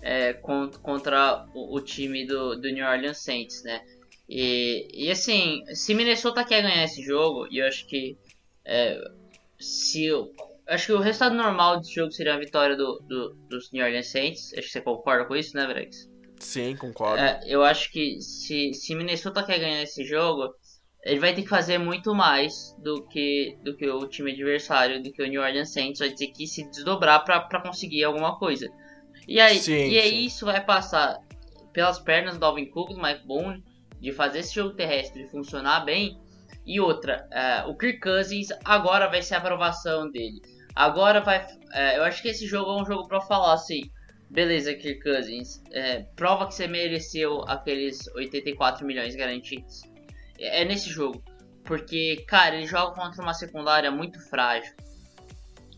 é, contra o, o, time do, do New Orleans Saints, né? E, e assim, se Minnesota quer ganhar esse jogo, e eu acho que é, se acho que o resultado normal desse jogo seria a vitória do, do, dos New Orleans Saints. Acho que você concorda com isso, né, Brex? Sim, concordo. É, eu acho que se, se Minnesota quer ganhar esse jogo, ele vai ter que fazer muito mais do que, do que o time adversário, do que o New Orleans Saints. Vai ter que se desdobrar para conseguir alguma coisa. E aí, Sim, e aí sim. isso vai passar pelas pernas do Alvin Cook, do Mike Boone, de fazer esse jogo terrestre funcionar bem. E outra, é, o Kirk Cousins agora vai ser a aprovação dele. Agora vai. é, eu acho que esse jogo é um jogo pra falar assim. Beleza, Kirk Cousins. é, prova que você mereceu aqueles 84 milhões garantidos. É, é nesse jogo. Porque, cara, ele joga contra uma secundária muito frágil.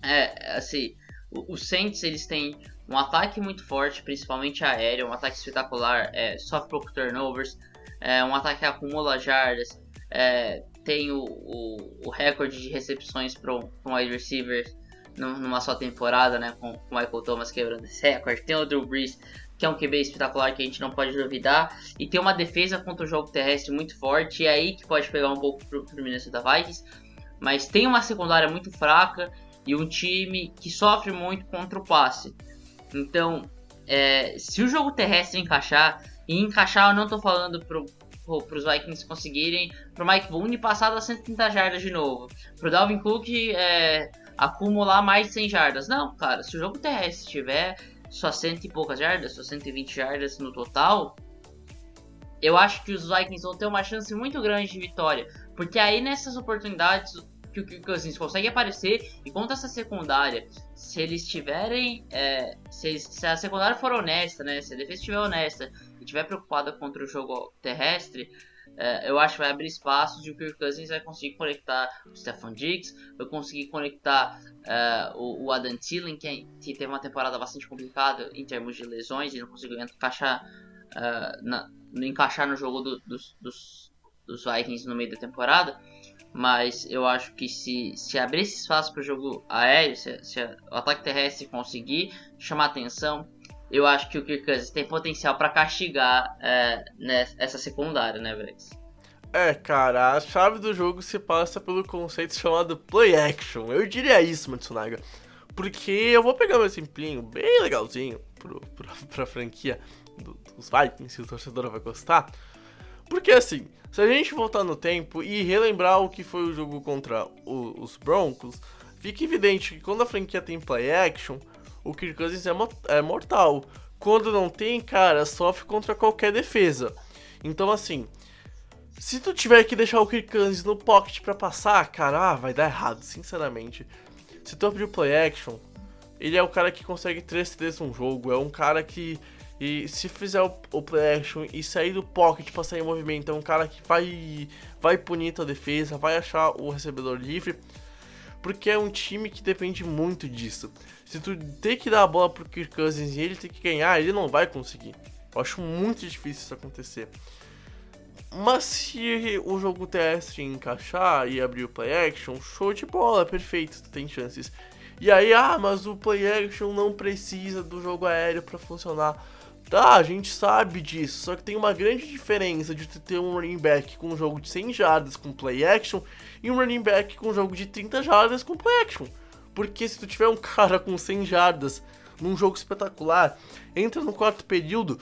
É, assim, os Saints eles têm um ataque muito forte, principalmente aéreo, um ataque espetacular, é, sofre pouco turnovers, é, um ataque que acumula jardas, é, tem o, o, o recorde de recepções para um wide receiver numa só temporada, né, com o Michael Thomas quebrando esse recorde, tem o Drew Brees, que é um QB espetacular que a gente não pode duvidar, e tem uma defesa contra o jogo terrestre muito forte, e é aí que pode pegar um pouco pro, pro Minnesota Vikings, mas tem uma secundária muito fraca, e um time que sofre muito contra o passe. Então, é, se o jogo terrestre encaixar, e encaixar eu não tô falando pro, pro, pros Vikings conseguirem, pro Mike Boone passar das 130 jardas de novo, pro Dalvin Cook é, acumular mais de 100 jardas. Não, cara, se o jogo terrestre tiver só cento e poucas jardas, só 120 jardas no total, eu acho que os Vikings vão ter uma chance muito grande de vitória. Porque aí nessas oportunidades que o Cousins consegue aparecer e contra essa secundária, se eles tiverem. é, se, eles- se a secundária for honesta, né? Se a defesa estiver honesta e estiver preocupada contra o jogo terrestre, eu acho que vai abrir espaços e o Kirk Cousins vai conseguir conectar o Stefan Diggs, vai conseguir conectar é, o, o Adam Thielen, que, é- que teve uma temporada bastante complicada em termos de lesões e não conseguiu encaixar, é, na- encaixar no jogo do- dos, dos, dos Vikings no meio da temporada. Mas eu acho que se, se abrir esse espaço para o jogo aéreo, se, se o ataque terrestre conseguir chamar atenção, eu acho que o Kirk Cousins tem potencial para castigar é, né, essa secundária, né, Brex? É, cara, a chave do jogo se passa pelo conceito chamado play action. Eu diria isso, Matsunaga. Porque eu vou pegar meu exemplinho bem legalzinho pro, pro, pra franquia do- dos Vikings, se o torcedor vai gostar. Porque assim, se a gente voltar no tempo e relembrar o que foi o jogo contra o- os Broncos, fica evidente que quando a franquia tem play action, o Kirk Cousins é, é mortal. Quando não tem, cara, sofre contra qualquer defesa. Então assim, se tu tiver que deixar o Kirk Cousins no pocket pra passar, cara, ah, vai dar errado, sinceramente. Se tu abrir o play action, ele é o cara que consegue 3 TDs num jogo, é um cara que e se fizer o, o play action e sair do pocket pra sair em movimento, é um cara que vai vai punir tua defesa, vai achar o recebedor livre, porque é um time que depende muito disso. Se tu ter que dar a bola pro Kirk Cousins e ele ter que ganhar, ele não vai conseguir. Eu acho muito difícil isso acontecer. Mas se o jogo terrestre encaixar e abrir o play action, show de bola, perfeito, tu tem chances. E aí, ah, mas o play action não precisa do jogo aéreo pra funcionar. Tá, a gente sabe disso, só que tem uma grande diferença de tu ter um running back com um jogo de 100 jardas com play action e um running back com um jogo de 30 jardas com play action. Porque se tu tiver um cara com 100 jardas num jogo espetacular, entra no quarto período,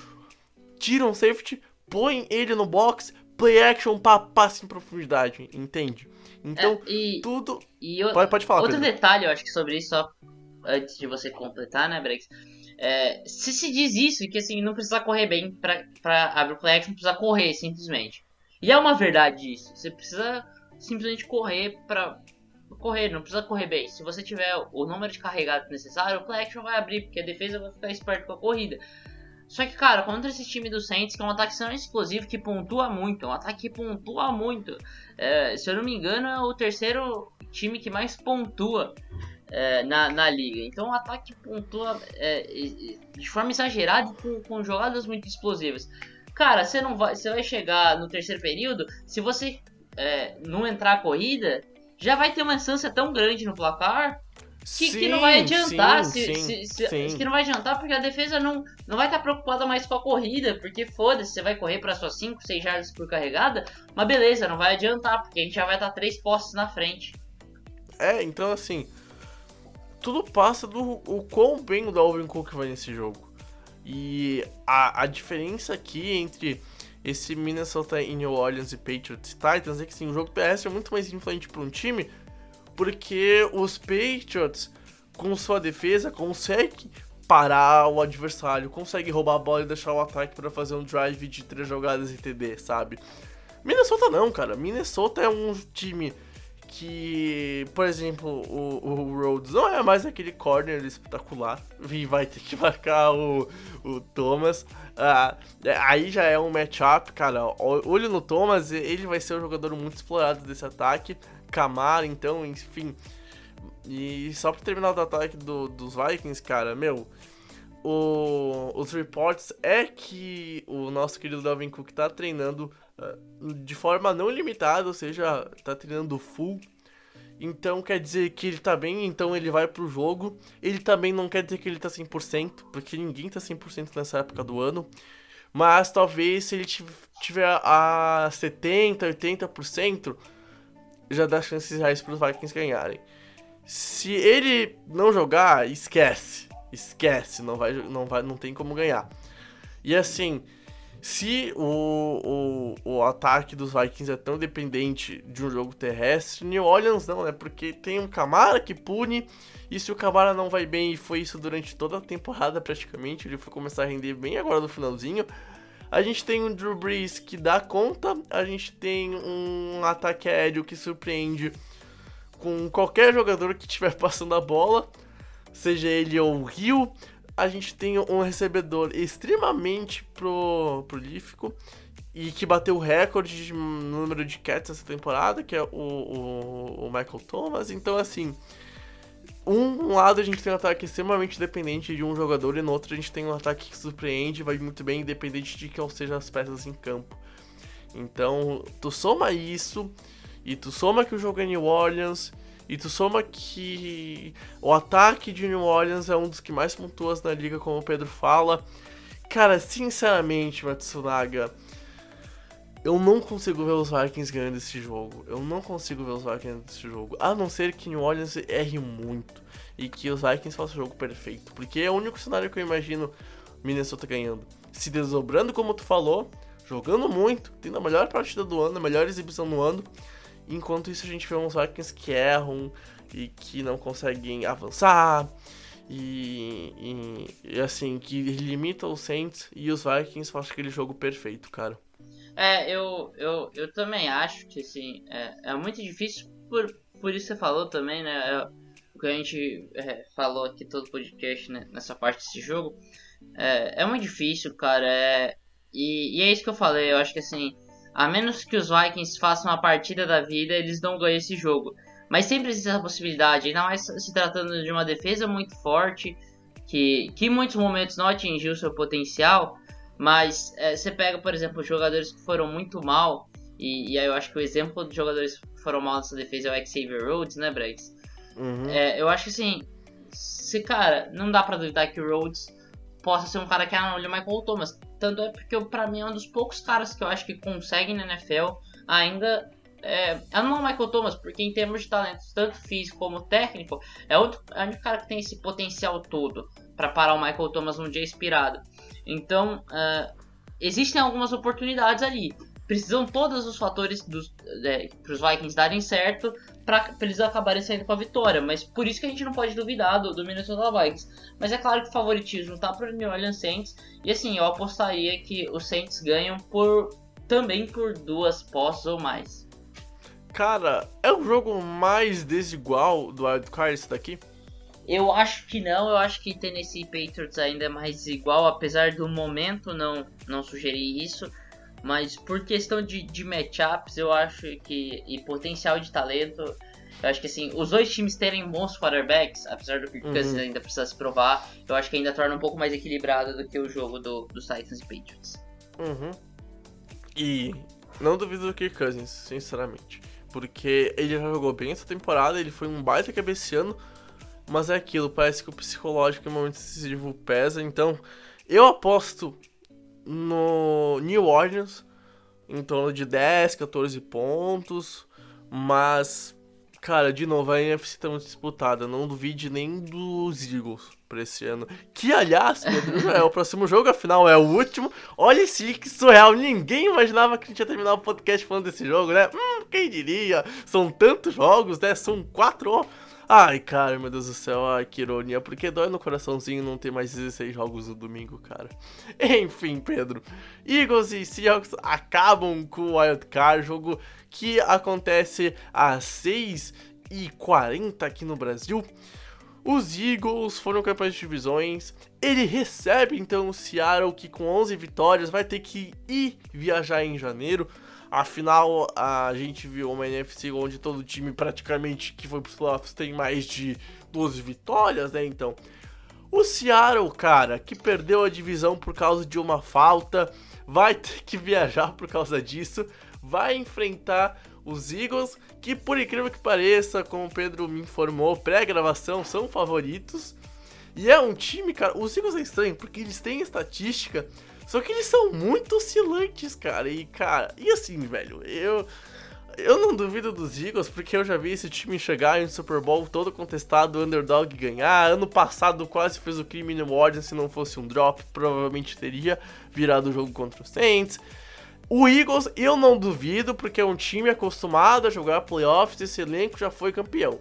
tira um safety, põe ele no box, play action pra passe em profundidade, entende? Então, É, e, tudo. e o- Pode, pode falar, outro Pedro. detalhe, eu acho que sobre isso, só antes de você completar, né, Brex? É, se se diz isso, que assim, não precisa correr bem pra, pra abrir o play action, precisa correr, simplesmente. E é uma verdade isso. Você precisa simplesmente correr pra. Correr, não precisa correr bem. Se você tiver o número de carregados necessário, o play action vai abrir, porque a defesa vai ficar esperto com a corrida. Só que, cara, contra esse time do Saints, que é um ataque tão explosivo que pontua muito, é um ataque que pontua muito. É, se eu não me engano, é o terceiro time que mais pontua é, na, na liga. Então o ataque pontua é, de forma exagerada e com, com jogadas muito explosivas. Cara, você não vai, você vai chegar no terceiro período, se você é, não entrar a corrida, já vai ter uma distância tão grande no placar que, que não vai adiantar. sim, se, sim, se- se- sim. que não vai adiantar porque a defesa não, não vai estar preocupada mais com a corrida, porque foda-se, você vai correr para suas 5, 6 jardas por carregada, mas beleza, não vai adiantar, porque a gente já vai estar três postes na frente. É, então assim. tudo passa do o quão bem o Dalvin Cook vai nesse jogo. E a, a diferença aqui entre esse Minnesota e New Orleans e Patriots Titans é que sim, o jogo terrestre é muito mais influente para um time, porque os Patriots, com sua defesa, conseguem parar o adversário, conseguem roubar a bola e deixar o ataque para fazer um drive de três jogadas e TD, sabe? Minnesota não, cara. Minnesota é um time que, por exemplo, o, o Rhodes não é mais aquele corner espetacular e vai ter que marcar o, o Thomas. Ah, aí já é um matchup, cara. Olho no Thomas, ele vai ser um jogador muito explorado desse ataque. Camara, então, enfim. E só pra terminar o ataque do, dos Vikings, cara, meu. O, os reports é que o nosso querido Dalvin Cook tá treinando de forma não limitada, ou seja, tá treinando full. Então quer dizer que ele tá bem, então ele vai pro jogo. Ele também não quer dizer que ele tá 100%, porque ninguém tá 100% nessa época do ano. Mas talvez se ele tiver a 70, 80%, já dá chances reais pros Vikings ganharem. Se ele não jogar, esquece. Esquece, não vai, não vai, não tem como ganhar. E assim, se o, o, o ataque dos Vikings é tão dependente de um jogo terrestre, New Orleans não, né? Porque tem um Camara que pune, e se o Camara não vai bem, e foi isso durante toda a temporada praticamente, ele foi começar a render bem agora no finalzinho. A gente tem um Drew Brees que dá conta, a gente tem um ataque aéreo que surpreende com qualquer jogador que estiver passando a bola, seja ele ou o Rio, a gente tem um recebedor extremamente pro, prolífico e que bateu o recorde de número de catches essa temporada, que é o, o, o, Michael Thomas. Então, assim, um lado a gente tem um ataque extremamente dependente de um jogador e no outro a gente tem um ataque que surpreende, vai muito bem, independente de qual sejam as peças em campo. Então, tu soma isso e tu soma que o jogo é New Orleans e tu soma que o ataque de New Orleans é um dos que mais pontuas na liga, como o Pedro fala. Cara, sinceramente, Matsunaga, eu não consigo ver os Vikings ganhando esse jogo. Eu não consigo ver os Vikings ganhando esse jogo. A não ser que New Orleans erre muito e que os Vikings façam o jogo perfeito. Porque é o único cenário que eu imagino Minnesota ganhando. Se desdobrando, como tu falou, jogando muito, tendo a melhor partida do ano, a melhor exibição do ano Enquanto isso, a gente vê uns Vikings que erram e que não conseguem avançar. E, e, e, assim, que limita os Saints e os Vikings faz aquele jogo perfeito, cara. É, eu, eu, eu também acho que assim, é, é muito difícil, por, por isso você falou também, né? É, o que a gente é, falou aqui todo podcast né, nessa parte desse jogo. É, é muito difícil, cara. É, e, e é isso que eu falei, eu acho que assim a menos que os Vikings façam a partida da vida, eles não ganham esse jogo. Mas sempre existe essa possibilidade, ainda mais se tratando de uma defesa muito forte, que, que em muitos momentos não atingiu seu potencial. Mas é, você pega, por exemplo, jogadores que foram muito mal, e, e aí eu acho que o exemplo de jogadores que foram mal nessa defesa é o Xavier Rhodes, né, Bregs? Uhum. É, eu acho que assim, se cara, não dá pra duvidar que o Rhodes possa ser um cara que anule o Michael Thomas. Tanto é porque, para mim, é um dos poucos caras que eu acho que conseguem na NFL ainda é, anular o Michael Thomas, porque em termos de talento, tanto físico como técnico, é, outro, é o cara que tem esse potencial todo para parar o Michael Thomas num dia inspirado. Então, uh, existem algumas oportunidades ali precisam todos os fatores é, para os Vikings darem certo para eles acabarem saindo com a vitória. Mas por isso que a gente não pode duvidar do, do Minnesota Vikings. Mas é claro que o favoritismo tá para o New Orleans Saints. E assim, eu apostaria que os Saints ganham por também por duas posses ou mais. Cara, é o jogo mais desigual do Wildcard esse daqui? Eu acho que não, eu acho que Tennessee Patriots ainda é mais igual, apesar do momento não, não sugerir isso. Mas por questão de, de matchups, eu acho que. e potencial de talento, eu acho que assim, os dois times terem bons quarterbacks, apesar do Kirk uhum. Cousins ainda precisar se provar, eu acho que ainda torna um pouco mais equilibrado do que o jogo do, dos Titans e Patriots. Uhum. E não duvido do Kirk Cousins, sinceramente. Porque ele já jogou bem essa temporada, ele foi um baita cabeceano, mas é aquilo, parece que o psicológico em momento decisivo pesa, então eu aposto no New Orleans em torno de 10, 14 pontos, mas Cara, de novo, a NFC tá muito disputada. Não duvide nem dos Eagles pra esse ano. Que, aliás, já é o próximo jogo, afinal é o último. Olha esse que surreal. Ninguém imaginava que a gente ia terminar o podcast falando desse jogo, né? Hum, quem diria? São tantos jogos, né? São quatro. Ai, cara, meu Deus do céu, ai, que ironia. Porque dói no coraçãozinho não ter mais 16 jogos no domingo, cara. Enfim, Pedro. Eagles e Seahawks acabam com o Wild Card, jogo que acontece às 6h40 aqui no Brasil. Os Eagles foram campeões de divisões. Ele recebe então o Seattle, que com 11 vitórias vai ter que ir viajar em janeiro. Afinal, a gente viu uma NFC onde todo time praticamente que foi pros playoffs tem mais de 12 vitórias, né? Então, o Seattle, cara, que perdeu a divisão por causa de uma falta, vai ter que viajar por causa disso vai enfrentar os Eagles, que por incrível que pareça, como o Pedro me informou, pré-gravação, são favoritos. E é um time, cara, os Eagles é estranho, porque eles têm estatística, só que eles são muito oscilantes, cara. E, cara, e assim, velho, eu. Eu não duvido dos Eagles, porque eu já vi esse time chegar em Super Bowl todo contestado, underdog ganhar. Ano passado quase fez o crime no Warden, se não fosse um drop, provavelmente teria virado o jogo contra o Saints. O Eagles, eu não duvido, porque é um time acostumado a jogar playoffs, esse elenco já foi campeão.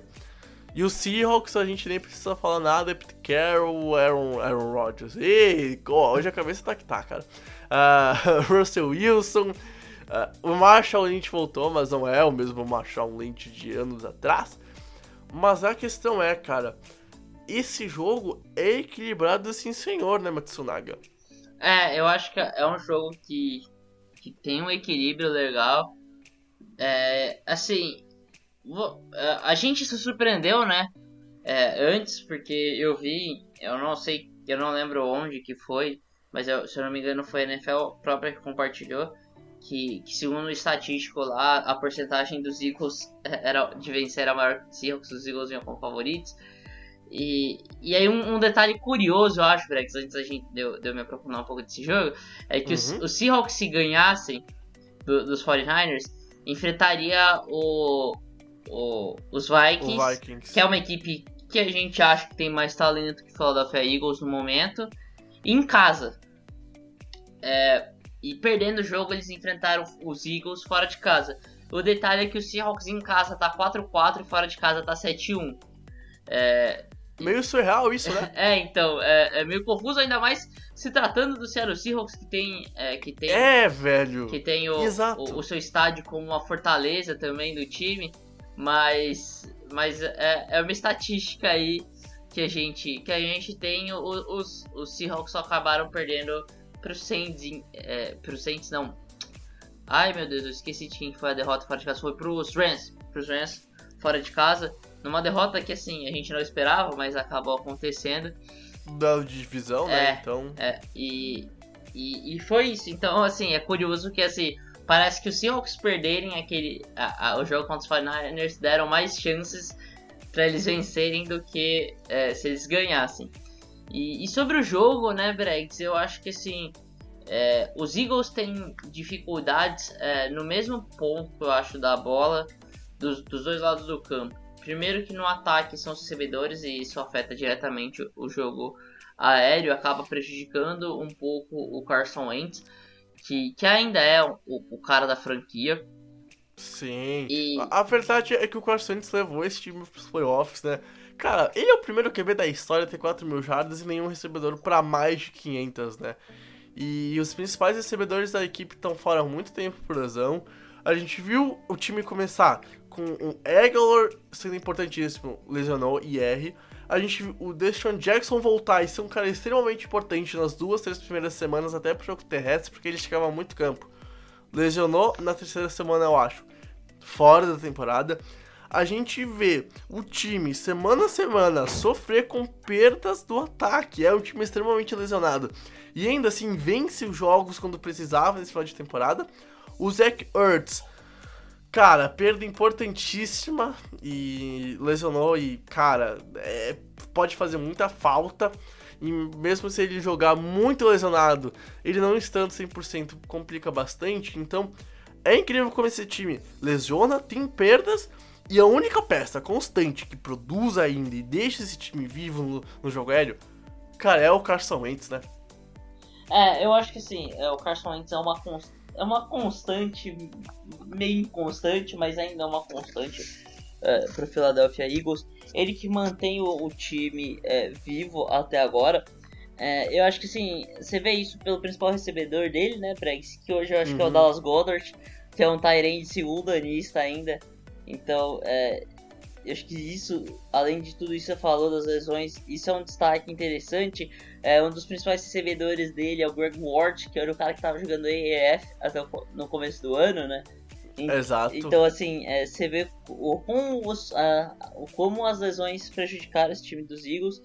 E o Seahawks, a gente nem precisa falar nada, é Pete Carroll, Aaron, Aaron Rodgers. E hoje a cabeça tá que tá, cara. Uh, Russell Wilson, uh, o Marshall Lynch voltou, mas não é o mesmo Marshall Lynch de anos atrás. Mas a questão é, cara, esse jogo é equilibrado sim senhor, né, Matsunaga? É, eu acho que é um jogo que que tem um equilíbrio legal. É, assim, a gente se surpreendeu, né? É, antes, porque eu vi, eu não sei, eu não lembro onde que foi, mas eu, se eu não me engano foi a NFL própria que compartilhou. Que, que, segundo o estatístico lá, a porcentagem dos Eagles era, de vencer era maior que os Seahawks, os Eagles vinham como favoritos. E, e aí um, um, detalhe curioso, eu acho, Brex, antes da gente de eu, de eu me aprofundar um pouco desse jogo, é que uhum. os, os Seahawks se ganhassem do, dos 49ers, enfrentaria o, o, os Vikings, Vikings, que é uma equipe que a gente acha que tem mais talento que o Philadelphia Eagles no momento, em casa. É, e perdendo o jogo, eles enfrentaram os Eagles fora de casa. O detalhe é que o Seahawks em casa tá 4-4 e fora de casa tá 7-1. É, Meio surreal isso, né? É, então, é, é, meio confuso, ainda mais se tratando do Seattle Seahawks, que tem. É, que tem é velho. Que tem o, o, o, seu estádio como uma fortaleza também do time. Mas. Mas é, é uma estatística aí que a gente, que a gente tem. Os, os Seahawks só acabaram perdendo pro Saints. É, pro Saints, não. Ai meu Deus, eu esqueci de quem foi a derrota fora de casa. Foi pros Rams. Pros Rams fora de casa. Numa derrota que assim, a gente não esperava, mas acabou acontecendo. Da divisão, né? É, então. É, e, e, e, foi isso. Então, assim, é curioso que assim. Parece que os Seahawks perderem aquele. A, a, o jogo contra os 49ers deram mais chances para eles vencerem do que é, se eles ganhassem. E, e, sobre o jogo, né, Bregs, eu acho que assim. É, os Eagles têm dificuldades é, no mesmo ponto, eu acho, da bola dos, dos dois lados do campo. Primeiro que no ataque são os recebedores e isso afeta diretamente o jogo aéreo, acaba prejudicando um pouco o Carson Wentz, que, que ainda é o, o cara da franquia. Sim. E... A, a, verdade é que o Carson Wentz levou esse time pros playoffs, né? Cara, ele é o primeiro QB da história a ter 4 mil jardas e nenhum recebedor para mais de 500, né? E os principais recebedores da equipe estão fora há muito tempo por lesão. A gente viu o time começar com o Aguilar sendo importantíssimo, lesionou IR. A gente o Deshaun Jackson voltar e ser um cara extremamente importante nas duas, três primeiras semanas, até pro jogo terrestre, porque ele chegava muito campo. Lesionou na terceira semana, eu acho, fora da temporada. A gente vê o time, semana a semana, sofrer com perdas do ataque. É um time extremamente lesionado. E ainda assim, vence os jogos quando precisava nesse final de temporada. O Zach Ertz, cara, perda importantíssima e lesionou e, cara, é, pode fazer muita falta. E mesmo se ele jogar muito lesionado, ele não estando 100% complica bastante. Então, é incrível como esse time lesiona, tem perdas E a única peça constante que produz ainda e deixa esse time vivo no, no jogo aéreo, cara, é o Carson Wentz, né? É, eu acho que sim, é, o Carson Wentz é uma, const... é uma constante, meio inconstante, mas ainda é uma constante é, para o Philadelphia Eagles. Ele que mantém o, o time é, vivo até agora. É, eu acho que sim, você vê isso pelo principal recebedor dele, né, Brex? Que hoje eu acho Uhum. que é o Dallas Goddard, que é um Tyrande segundo anista ainda. Então, é, eu acho que isso, além de tudo isso que você falou das lesões, isso é um destaque interessante. É, um dos principais recebedores dele é o Greg Ward, que era o cara que estava jogando AAF até o no começo do ano, né? Exato. Então, assim, é, você vê o, como, os, a- como as lesões prejudicaram esse time dos Eagles.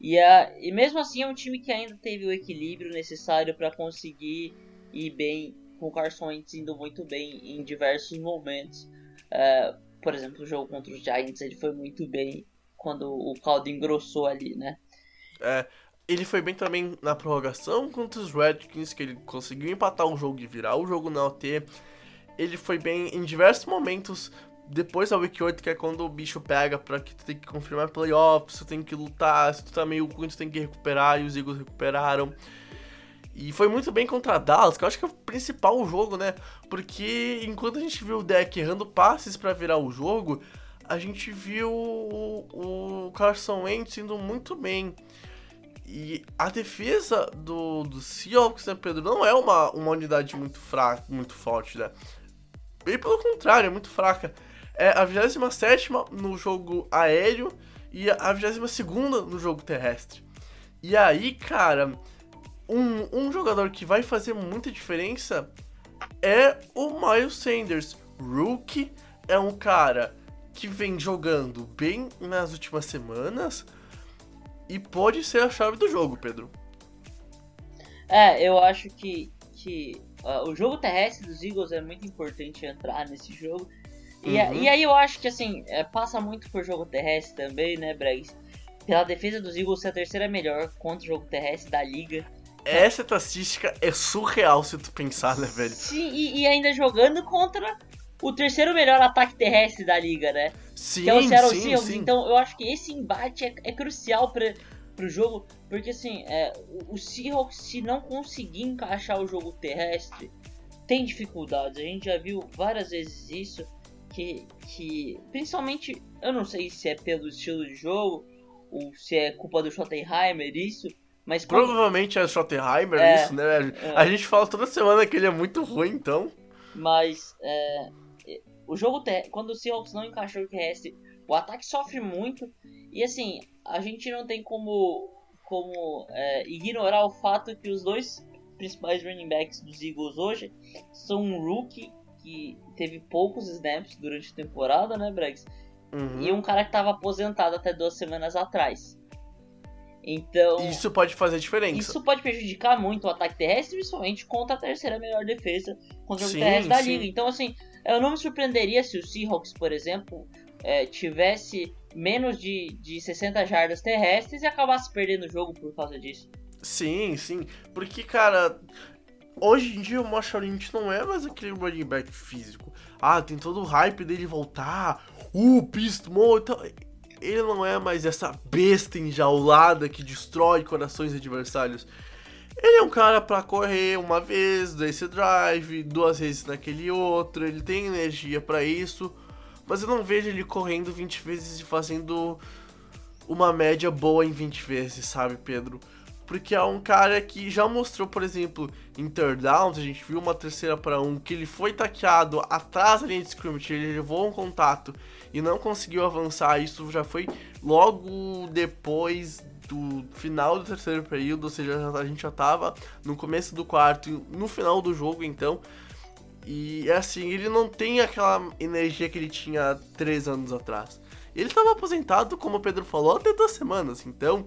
E, a, e mesmo assim é um time que ainda teve o equilíbrio necessário para conseguir ir bem, com o Carson Wentz indo muito bem em diversos momentos. É, por exemplo, o jogo contra os Giants ele foi muito bem quando o caldo engrossou ali, né? É, ele foi bem também na prorrogação contra os Redskins, que ele conseguiu empatar o jogo e virar o jogo na OT. Ele foi bem em diversos momentos depois da Week 8, que é quando o bicho pega pra que tu tem que confirmar playoffs, tu tem que lutar, se tu tá meio ruim, tu tem que recuperar, e os Eagles recuperaram. E foi muito bem contra a Dallas, que eu acho que é o principal jogo, né? Porque enquanto a gente viu o deck errando passes pra virar o jogo, a gente viu o, o Carson Wentz indo muito bem. E a defesa do, do Seahawks, né, Pedro, não é uma, uma unidade muito fraca, muito forte, né? Bem pelo contrário, é muito fraca. É a 27 no jogo aéreo e a 22 no jogo terrestre. E aí, cara, um, um jogador que vai fazer muita diferença é o Miles Sanders. Rookie é um cara que vem jogando bem nas últimas semanas e pode ser a chave do jogo, Pedro. É, eu acho que, que ah, o jogo terrestre dos Eagles é muito importante entrar nesse jogo. E, Uhum. e aí eu acho que assim, é, passa muito por jogo terrestre também, né, Bregs? Pela defesa dos Eagles ser a terceira melhor contra o jogo terrestre da liga. Essa estatística é surreal se tu pensar, né, velho? Sim, e, e ainda jogando contra o terceiro melhor ataque terrestre da liga, né? Sim, que é o Seattle sim, Seahawks. sim. Então eu acho que esse embate é, é crucial para pro jogo, porque assim, é, o, Seahawks se não conseguir encaixar o jogo terrestre, tem dificuldades. A gente já viu várias vezes isso, que, que principalmente, eu não sei se é pelo estilo de jogo, ou se é culpa do Schottenheimer isso, mas quando- Provavelmente é Schottenheimer É, isso, né, velho? é. A gente fala toda semana que ele é muito ruim, então. Mas é, o jogo ter... quando o Seahawks não encaixou o terrestre, o ataque sofre muito. E assim, a gente não tem como, como é, ignorar o fato que os dois principais running backs dos Eagles hoje são um rookie que teve poucos snaps durante a temporada, né, Bregs? Uhum. E um cara que estava aposentado até duas semanas atrás. Então. Isso pode fazer diferença. Isso pode prejudicar muito o ataque terrestre, principalmente contra a terceira melhor defesa contra o Sim, terrestre da sim. liga. Então, assim, eu não me surpreenderia se o Seahawks, por exemplo, eh, tivesse menos de, de 60 jardas terrestres e acabasse perdendo o jogo por causa disso. Sim, sim. Porque, cara, hoje em dia o Marshall Lynch não é mais aquele running back físico. Ah, tem todo o hype dele voltar. Uh, Beast Mode e tal. Ele não é mais essa besta enjaulada que destrói corações adversários. Ele é um cara pra correr uma vez nesse drive, duas vezes naquele outro. Ele tem energia pra isso. Mas eu não vejo ele correndo 20 vezes e fazendo uma média boa em 20 vezes, sabe, Pedro? Porque é um cara que já mostrou, por exemplo, em third a gente viu uma terceira para um, que ele foi taqueado atrás da linha de scrimmage, ele levou um contato e não conseguiu avançar. Isso já foi logo depois do final do terceiro período, ou seja, já- a gente já tava no começo do quarto, no final do jogo, então. E é assim, ele não tem aquela energia que ele tinha três anos atrás. Ele estava aposentado, como o Pedro falou, até duas semanas, então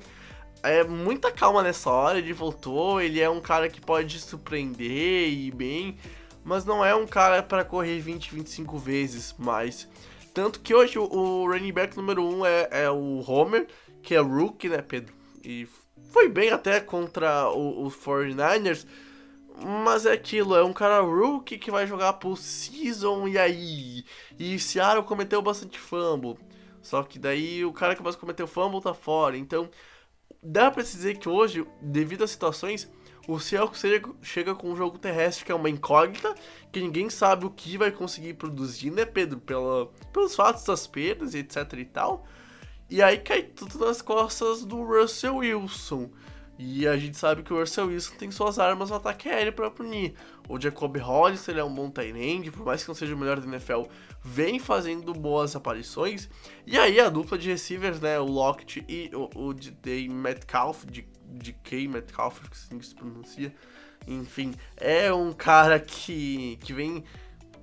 é muita calma nessa hora, ele voltou, ele é um cara que pode surpreender e bem, mas não é um cara para correr 20, 25 vezes mais. Tanto que hoje o, running back número 1 um é, é o Homer, que é rookie, né, Pedro? E foi bem até contra os 49ers, Mas é aquilo, é um cara rookie que vai jogar por season e aí. E Seattle cometeu bastante fumble. Só que daí o cara que mais cometeu fumble tá fora. Então, dá pra se dizer que hoje, devido às situações, o Seahawks chega, chega com um jogo terrestre que é uma incógnita, que ninguém sabe o que vai conseguir produzir, né, Pedro? Pela, pelos fatos das perdas e etc e tal. E aí cai tudo nas costas do Russell Wilson. E a gente sabe que o Russell Wilson tem suas armas no ataque aéreo para punir. O Jacob Hollis, ele é um bom tight por mais que não seja o melhor da NFL, vem fazendo boas aparições. E aí a dupla de receivers, né, o Lockett e o, o D. Metcalf, de, de K. Que assim se pronuncia. Enfim, é um cara que, que vem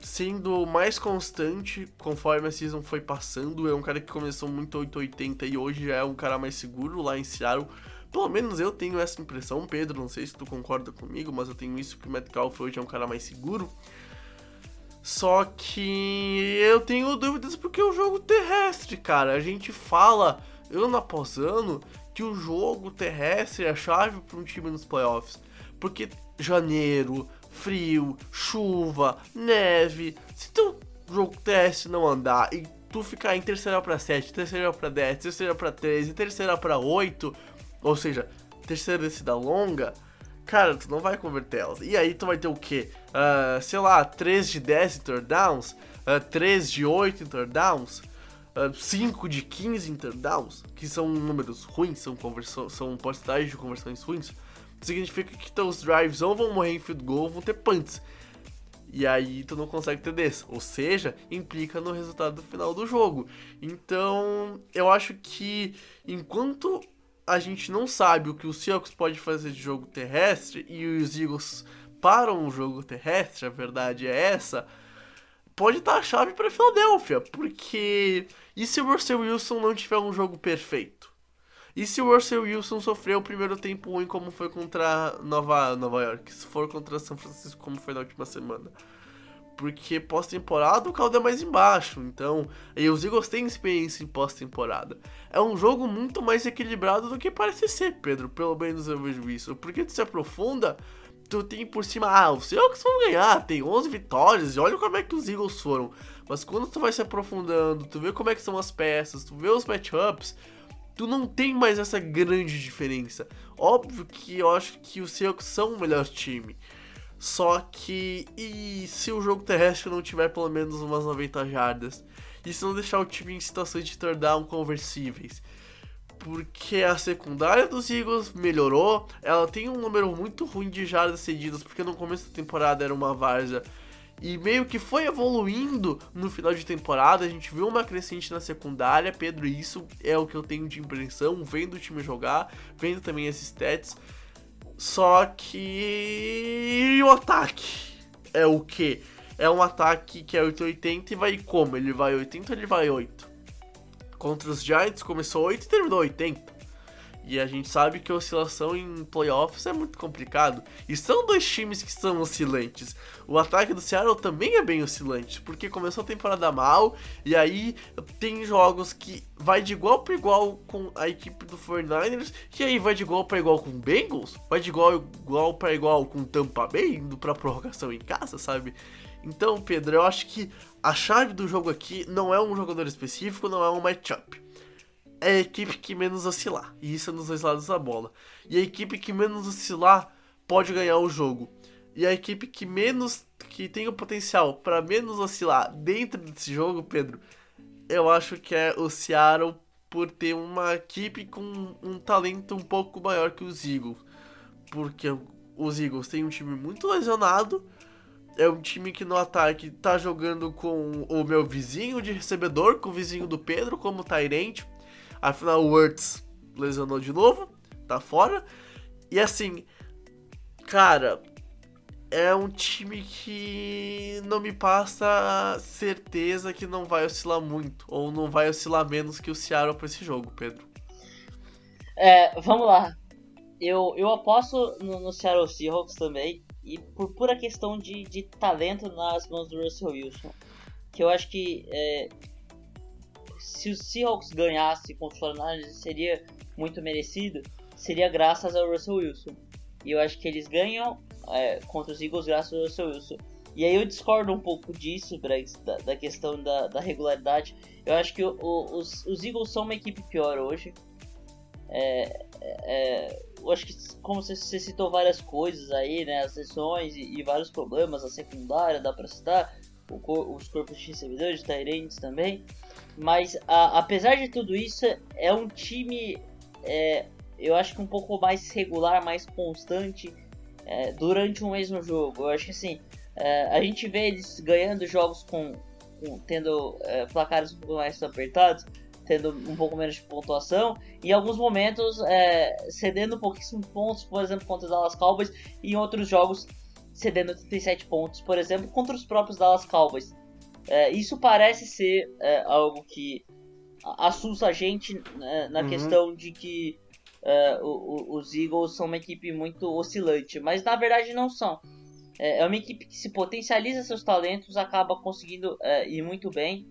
sendo mais constante conforme a season foi passando. É um cara que começou muito 880 e hoje já é um cara mais seguro lá em Seattle pelo menos eu tenho essa impressão, Pedro. Não sei se tu concorda comigo, mas eu tenho isso que o Metcalf hoje é um cara mais seguro. Só que eu tenho dúvidas porque o jogo terrestre, cara, a gente fala ano após ano que o jogo terrestre é a chave para um time nos playoffs. Porque janeiro, frio, chuva, neve, se teu jogo terrestre não andar e tu ficar em terceira para 7, terceira para 10, terceira para 13, terceira para 8, ou seja, terceira descida longa, cara, tu não vai converter elas. E aí tu vai ter o quê? Uh, sei lá, 3 de 10 em turdowns, uh, 3 de 8 em turdowns, uh, 5 de 15 em turdowns, que são números ruins, são, conversão, são porcentagens de conversões ruins. Significa que teus drives ou vão morrer em field goal ou vão ter punts. E aí tu não consegue ter desse. Ou seja, implica no resultado final do jogo. Então, eu acho que enquanto a gente não sabe o que o Seahawks pode fazer de jogo terrestre e os Eagles param o jogo terrestre, a verdade é essa, pode estar a chave para Filadélfia, porque e se o Russell Wilson não tiver um jogo perfeito? E se o Russell Wilson sofrer o primeiro tempo ruim como foi contra Nova, Nova York, se for contra São Francisco como foi na última semana? Porque pós-temporada o caldo é mais embaixo. Então, os Eagles têm experiência em pós-temporada. É um jogo muito mais equilibrado do que parece ser, Pedro. Pelo menos eu vejo isso. Porque tu se aprofunda, tu tem por cima, ah, os Seahawks vão ganhar, tem 11 vitórias, e olha como é que os Eagles foram. Mas quando tu vai se aprofundando, tu vê como é que são as peças, tu vê os matchups, tu não tem mais essa grande diferença. Óbvio que eu acho que os Seahawks são o melhor time. Só que. E se o jogo terrestre não tiver pelo menos umas 90 jardas? E se não deixar o time em situações de down conversíveis? Porque a secundária dos Eagles melhorou. Ela tem um número muito ruim de jardas cedidas, porque no começo da temporada era uma várzea. E meio que foi evoluindo no final de temporada. A gente viu uma crescente na secundária, Pedro. Isso é o que eu tenho de impressão, vendo o time jogar, vendo também esses stats. Só que o ataque é o que? É um ataque que é 880 e vai como? Ele vai 80 ou ele vai 8? Contra os Giants começou 8 e terminou 80. E a gente sabe que a oscilação em playoffs é muito complicado. E são dois times que são oscilantes. O ataque do Seattle também é bem oscilante, porque começou a temporada mal, e aí tem jogos que vai de igual para igual com a equipe do 49ers, e aí vai de igual para igual com o Bengals, vai de igual, igual para igual com Tampa Bay, indo pra prorrogação em casa, sabe? Então, Pedro, eu acho que a chave do jogo aqui não é um jogador específico, não é um matchup é a equipe que menos oscilar. E isso é nos dois lados da bola. E a equipe que menos oscilar pode ganhar o jogo. E a equipe que menos que tem o potencial para menos oscilar dentro desse jogo, Pedro, eu acho que é o Seattle por ter uma equipe com um talento um pouco maior que os Eagles. Porque os Eagles têm um time muito lesionado. É um time que no ataque tá jogando com o meu vizinho de recebedor, com o vizinho do Pedro como Tyrant, Afinal, o Wurtz lesionou de novo, tá fora. E assim, cara, é um time que não me passa certeza que não vai oscilar muito, ou não vai oscilar menos que o Seattle pra esse jogo, Pedro. É, vamos lá. Eu, eu aposto no, no Seattle Seahawks também, e por pura questão de, de talento nas mãos do Russell Wilson. Que eu acho que é, se o Seahawks ganhasse contra os 49 seria muito merecido, seria graças ao Russell Wilson. E eu acho que eles ganham é, contra os Eagles graças ao Russell Wilson. E aí eu discordo um pouco disso, da, da questão da, da, regularidade. Eu acho que o, o, os, os Eagles são uma equipe pior hoje. É, é, eu acho que, como você, você, citou várias coisas aí, né? As sessões e, e vários problemas, a secundária, dá pra citar, o, os corpos de recebedores, de Tyrants também. Mas, a, apesar de tudo isso, é um time, é, eu acho que um pouco mais regular, mais constante é, durante um mesmo jogo. Eu acho que assim, é, a gente vê eles ganhando jogos com, com tendo é, placares um pouco mais apertados, tendo um pouco menos de pontuação, e em alguns momentos é, cedendo pouquíssimos pontos, por exemplo, contra os Dallas Cowboys, e em outros jogos cedendo 37 pontos, por exemplo, contra os próprios Dallas Cowboys. É, isso parece ser é, algo que assusta a gente né, na uhum. questão de que é, o, o, os Eagles são uma equipe muito oscilante, mas na verdade não são. É, é uma equipe que se potencializa seus talentos, acaba conseguindo é, ir muito bem.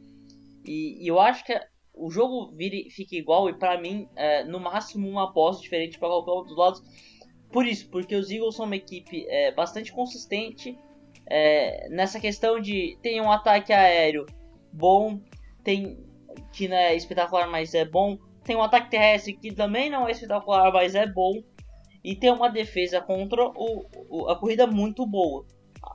E, e, eu acho que o jogo vire, fica igual e para mim, é, no máximo, uma aposta diferente para qualquer um dos lados. Por isso, porque os Eagles são uma equipe bastante consistente é, nessa questão de tem um ataque aéreo bom, tem que não é espetacular, mas é bom. Tem um ataque terrestre que também não é espetacular, mas é bom e tem uma defesa contra o, o, a corrida muito boa.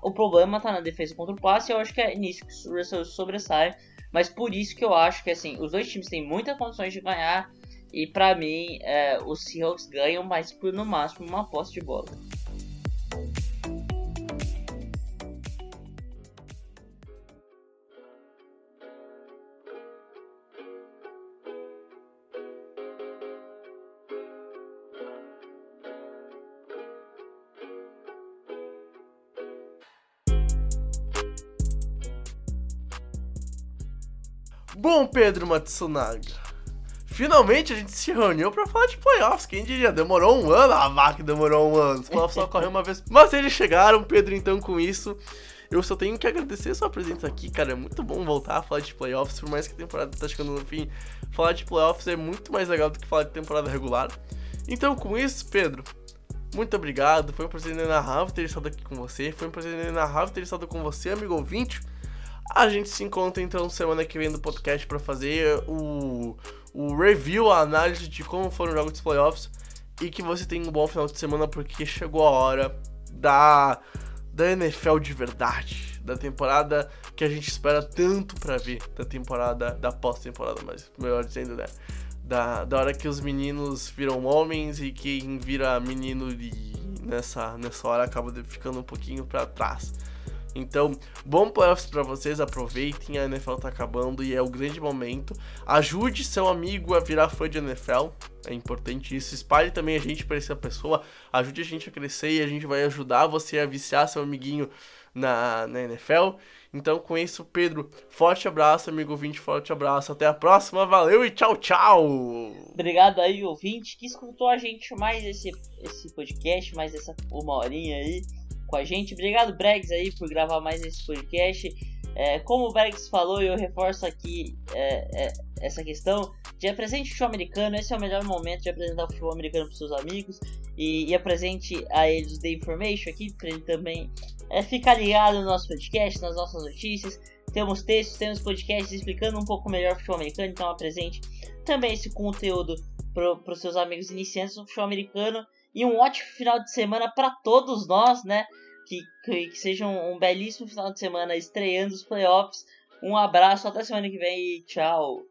O problema tá na defesa contra o passe, eu acho que é nisso que o Russell sobressai, mas por isso que eu acho que assim, os dois times têm muitas condições de ganhar e para mim é, os Seahawks ganham, mas por no máximo uma posse de bola. Bom, Pedro Matsunaga, finalmente a gente se reuniu para falar de playoffs. Quem diria? Demorou um ano? A vaca demorou um ano. Os playoffs só ocorreu uma vez. Mas eles chegaram, Pedro, então com isso. Eu só tenho que agradecer a sua presença aqui, cara. É muito bom voltar a falar de playoffs, por mais que a temporada tá chegando no fim. Falar de playoffs é muito mais legal do que falar de temporada regular. Então, com isso, Pedro, muito obrigado. Foi um prazer inenarrável ter estado aqui com você. Foi um prazer inenarrável ter estado com você, amigo ouvinte. A gente se encontra então semana que vem no podcast para fazer o, o review, a análise de como foram os jogos dos playoffs. E que você tenha um bom final de semana, porque chegou a hora da, da NFL de verdade. Da temporada que a gente espera tanto para ver. Da temporada, da pós-temporada, mas melhor dizendo, né? Da, da hora que os meninos viram homens e quem vira menino nessa, nessa hora acaba ficando um pouquinho para trás. Então, bom playoffs para vocês, aproveitem, a NFL tá acabando e é o grande momento. Ajude seu amigo a virar fã de NFL, é importante isso. Espalhe também a gente para essa pessoa, ajude a gente a crescer e a gente vai ajudar você a viciar seu amiguinho na, na NFL. Então, com isso, Pedro, forte abraço, amigo ouvinte, forte abraço. Até a próxima, valeu e tchau, tchau! Obrigado aí, ouvinte, que escutou a gente mais esse, esse podcast, mais essa uma horinha aí com a gente. Obrigado, Bregs, aí, por gravar mais esse podcast. É, como o Bregs falou, eu reforço aqui é, é, essa questão de apresente o futebol americano. Esse é o melhor momento de apresentar o futebol americano para seus amigos e, e apresente a eles The Information aqui, para ele também é, ficar ligado no nosso podcast, nas nossas notícias. Temos textos, temos podcasts explicando um pouco melhor o futebol americano, então apresente também esse conteúdo para os seus amigos iniciantes no futebol americano e um ótimo final de semana para todos nós, né? Que, que, que, seja um, um belíssimo final de semana estreando os playoffs. Um abraço, até semana que vem e tchau!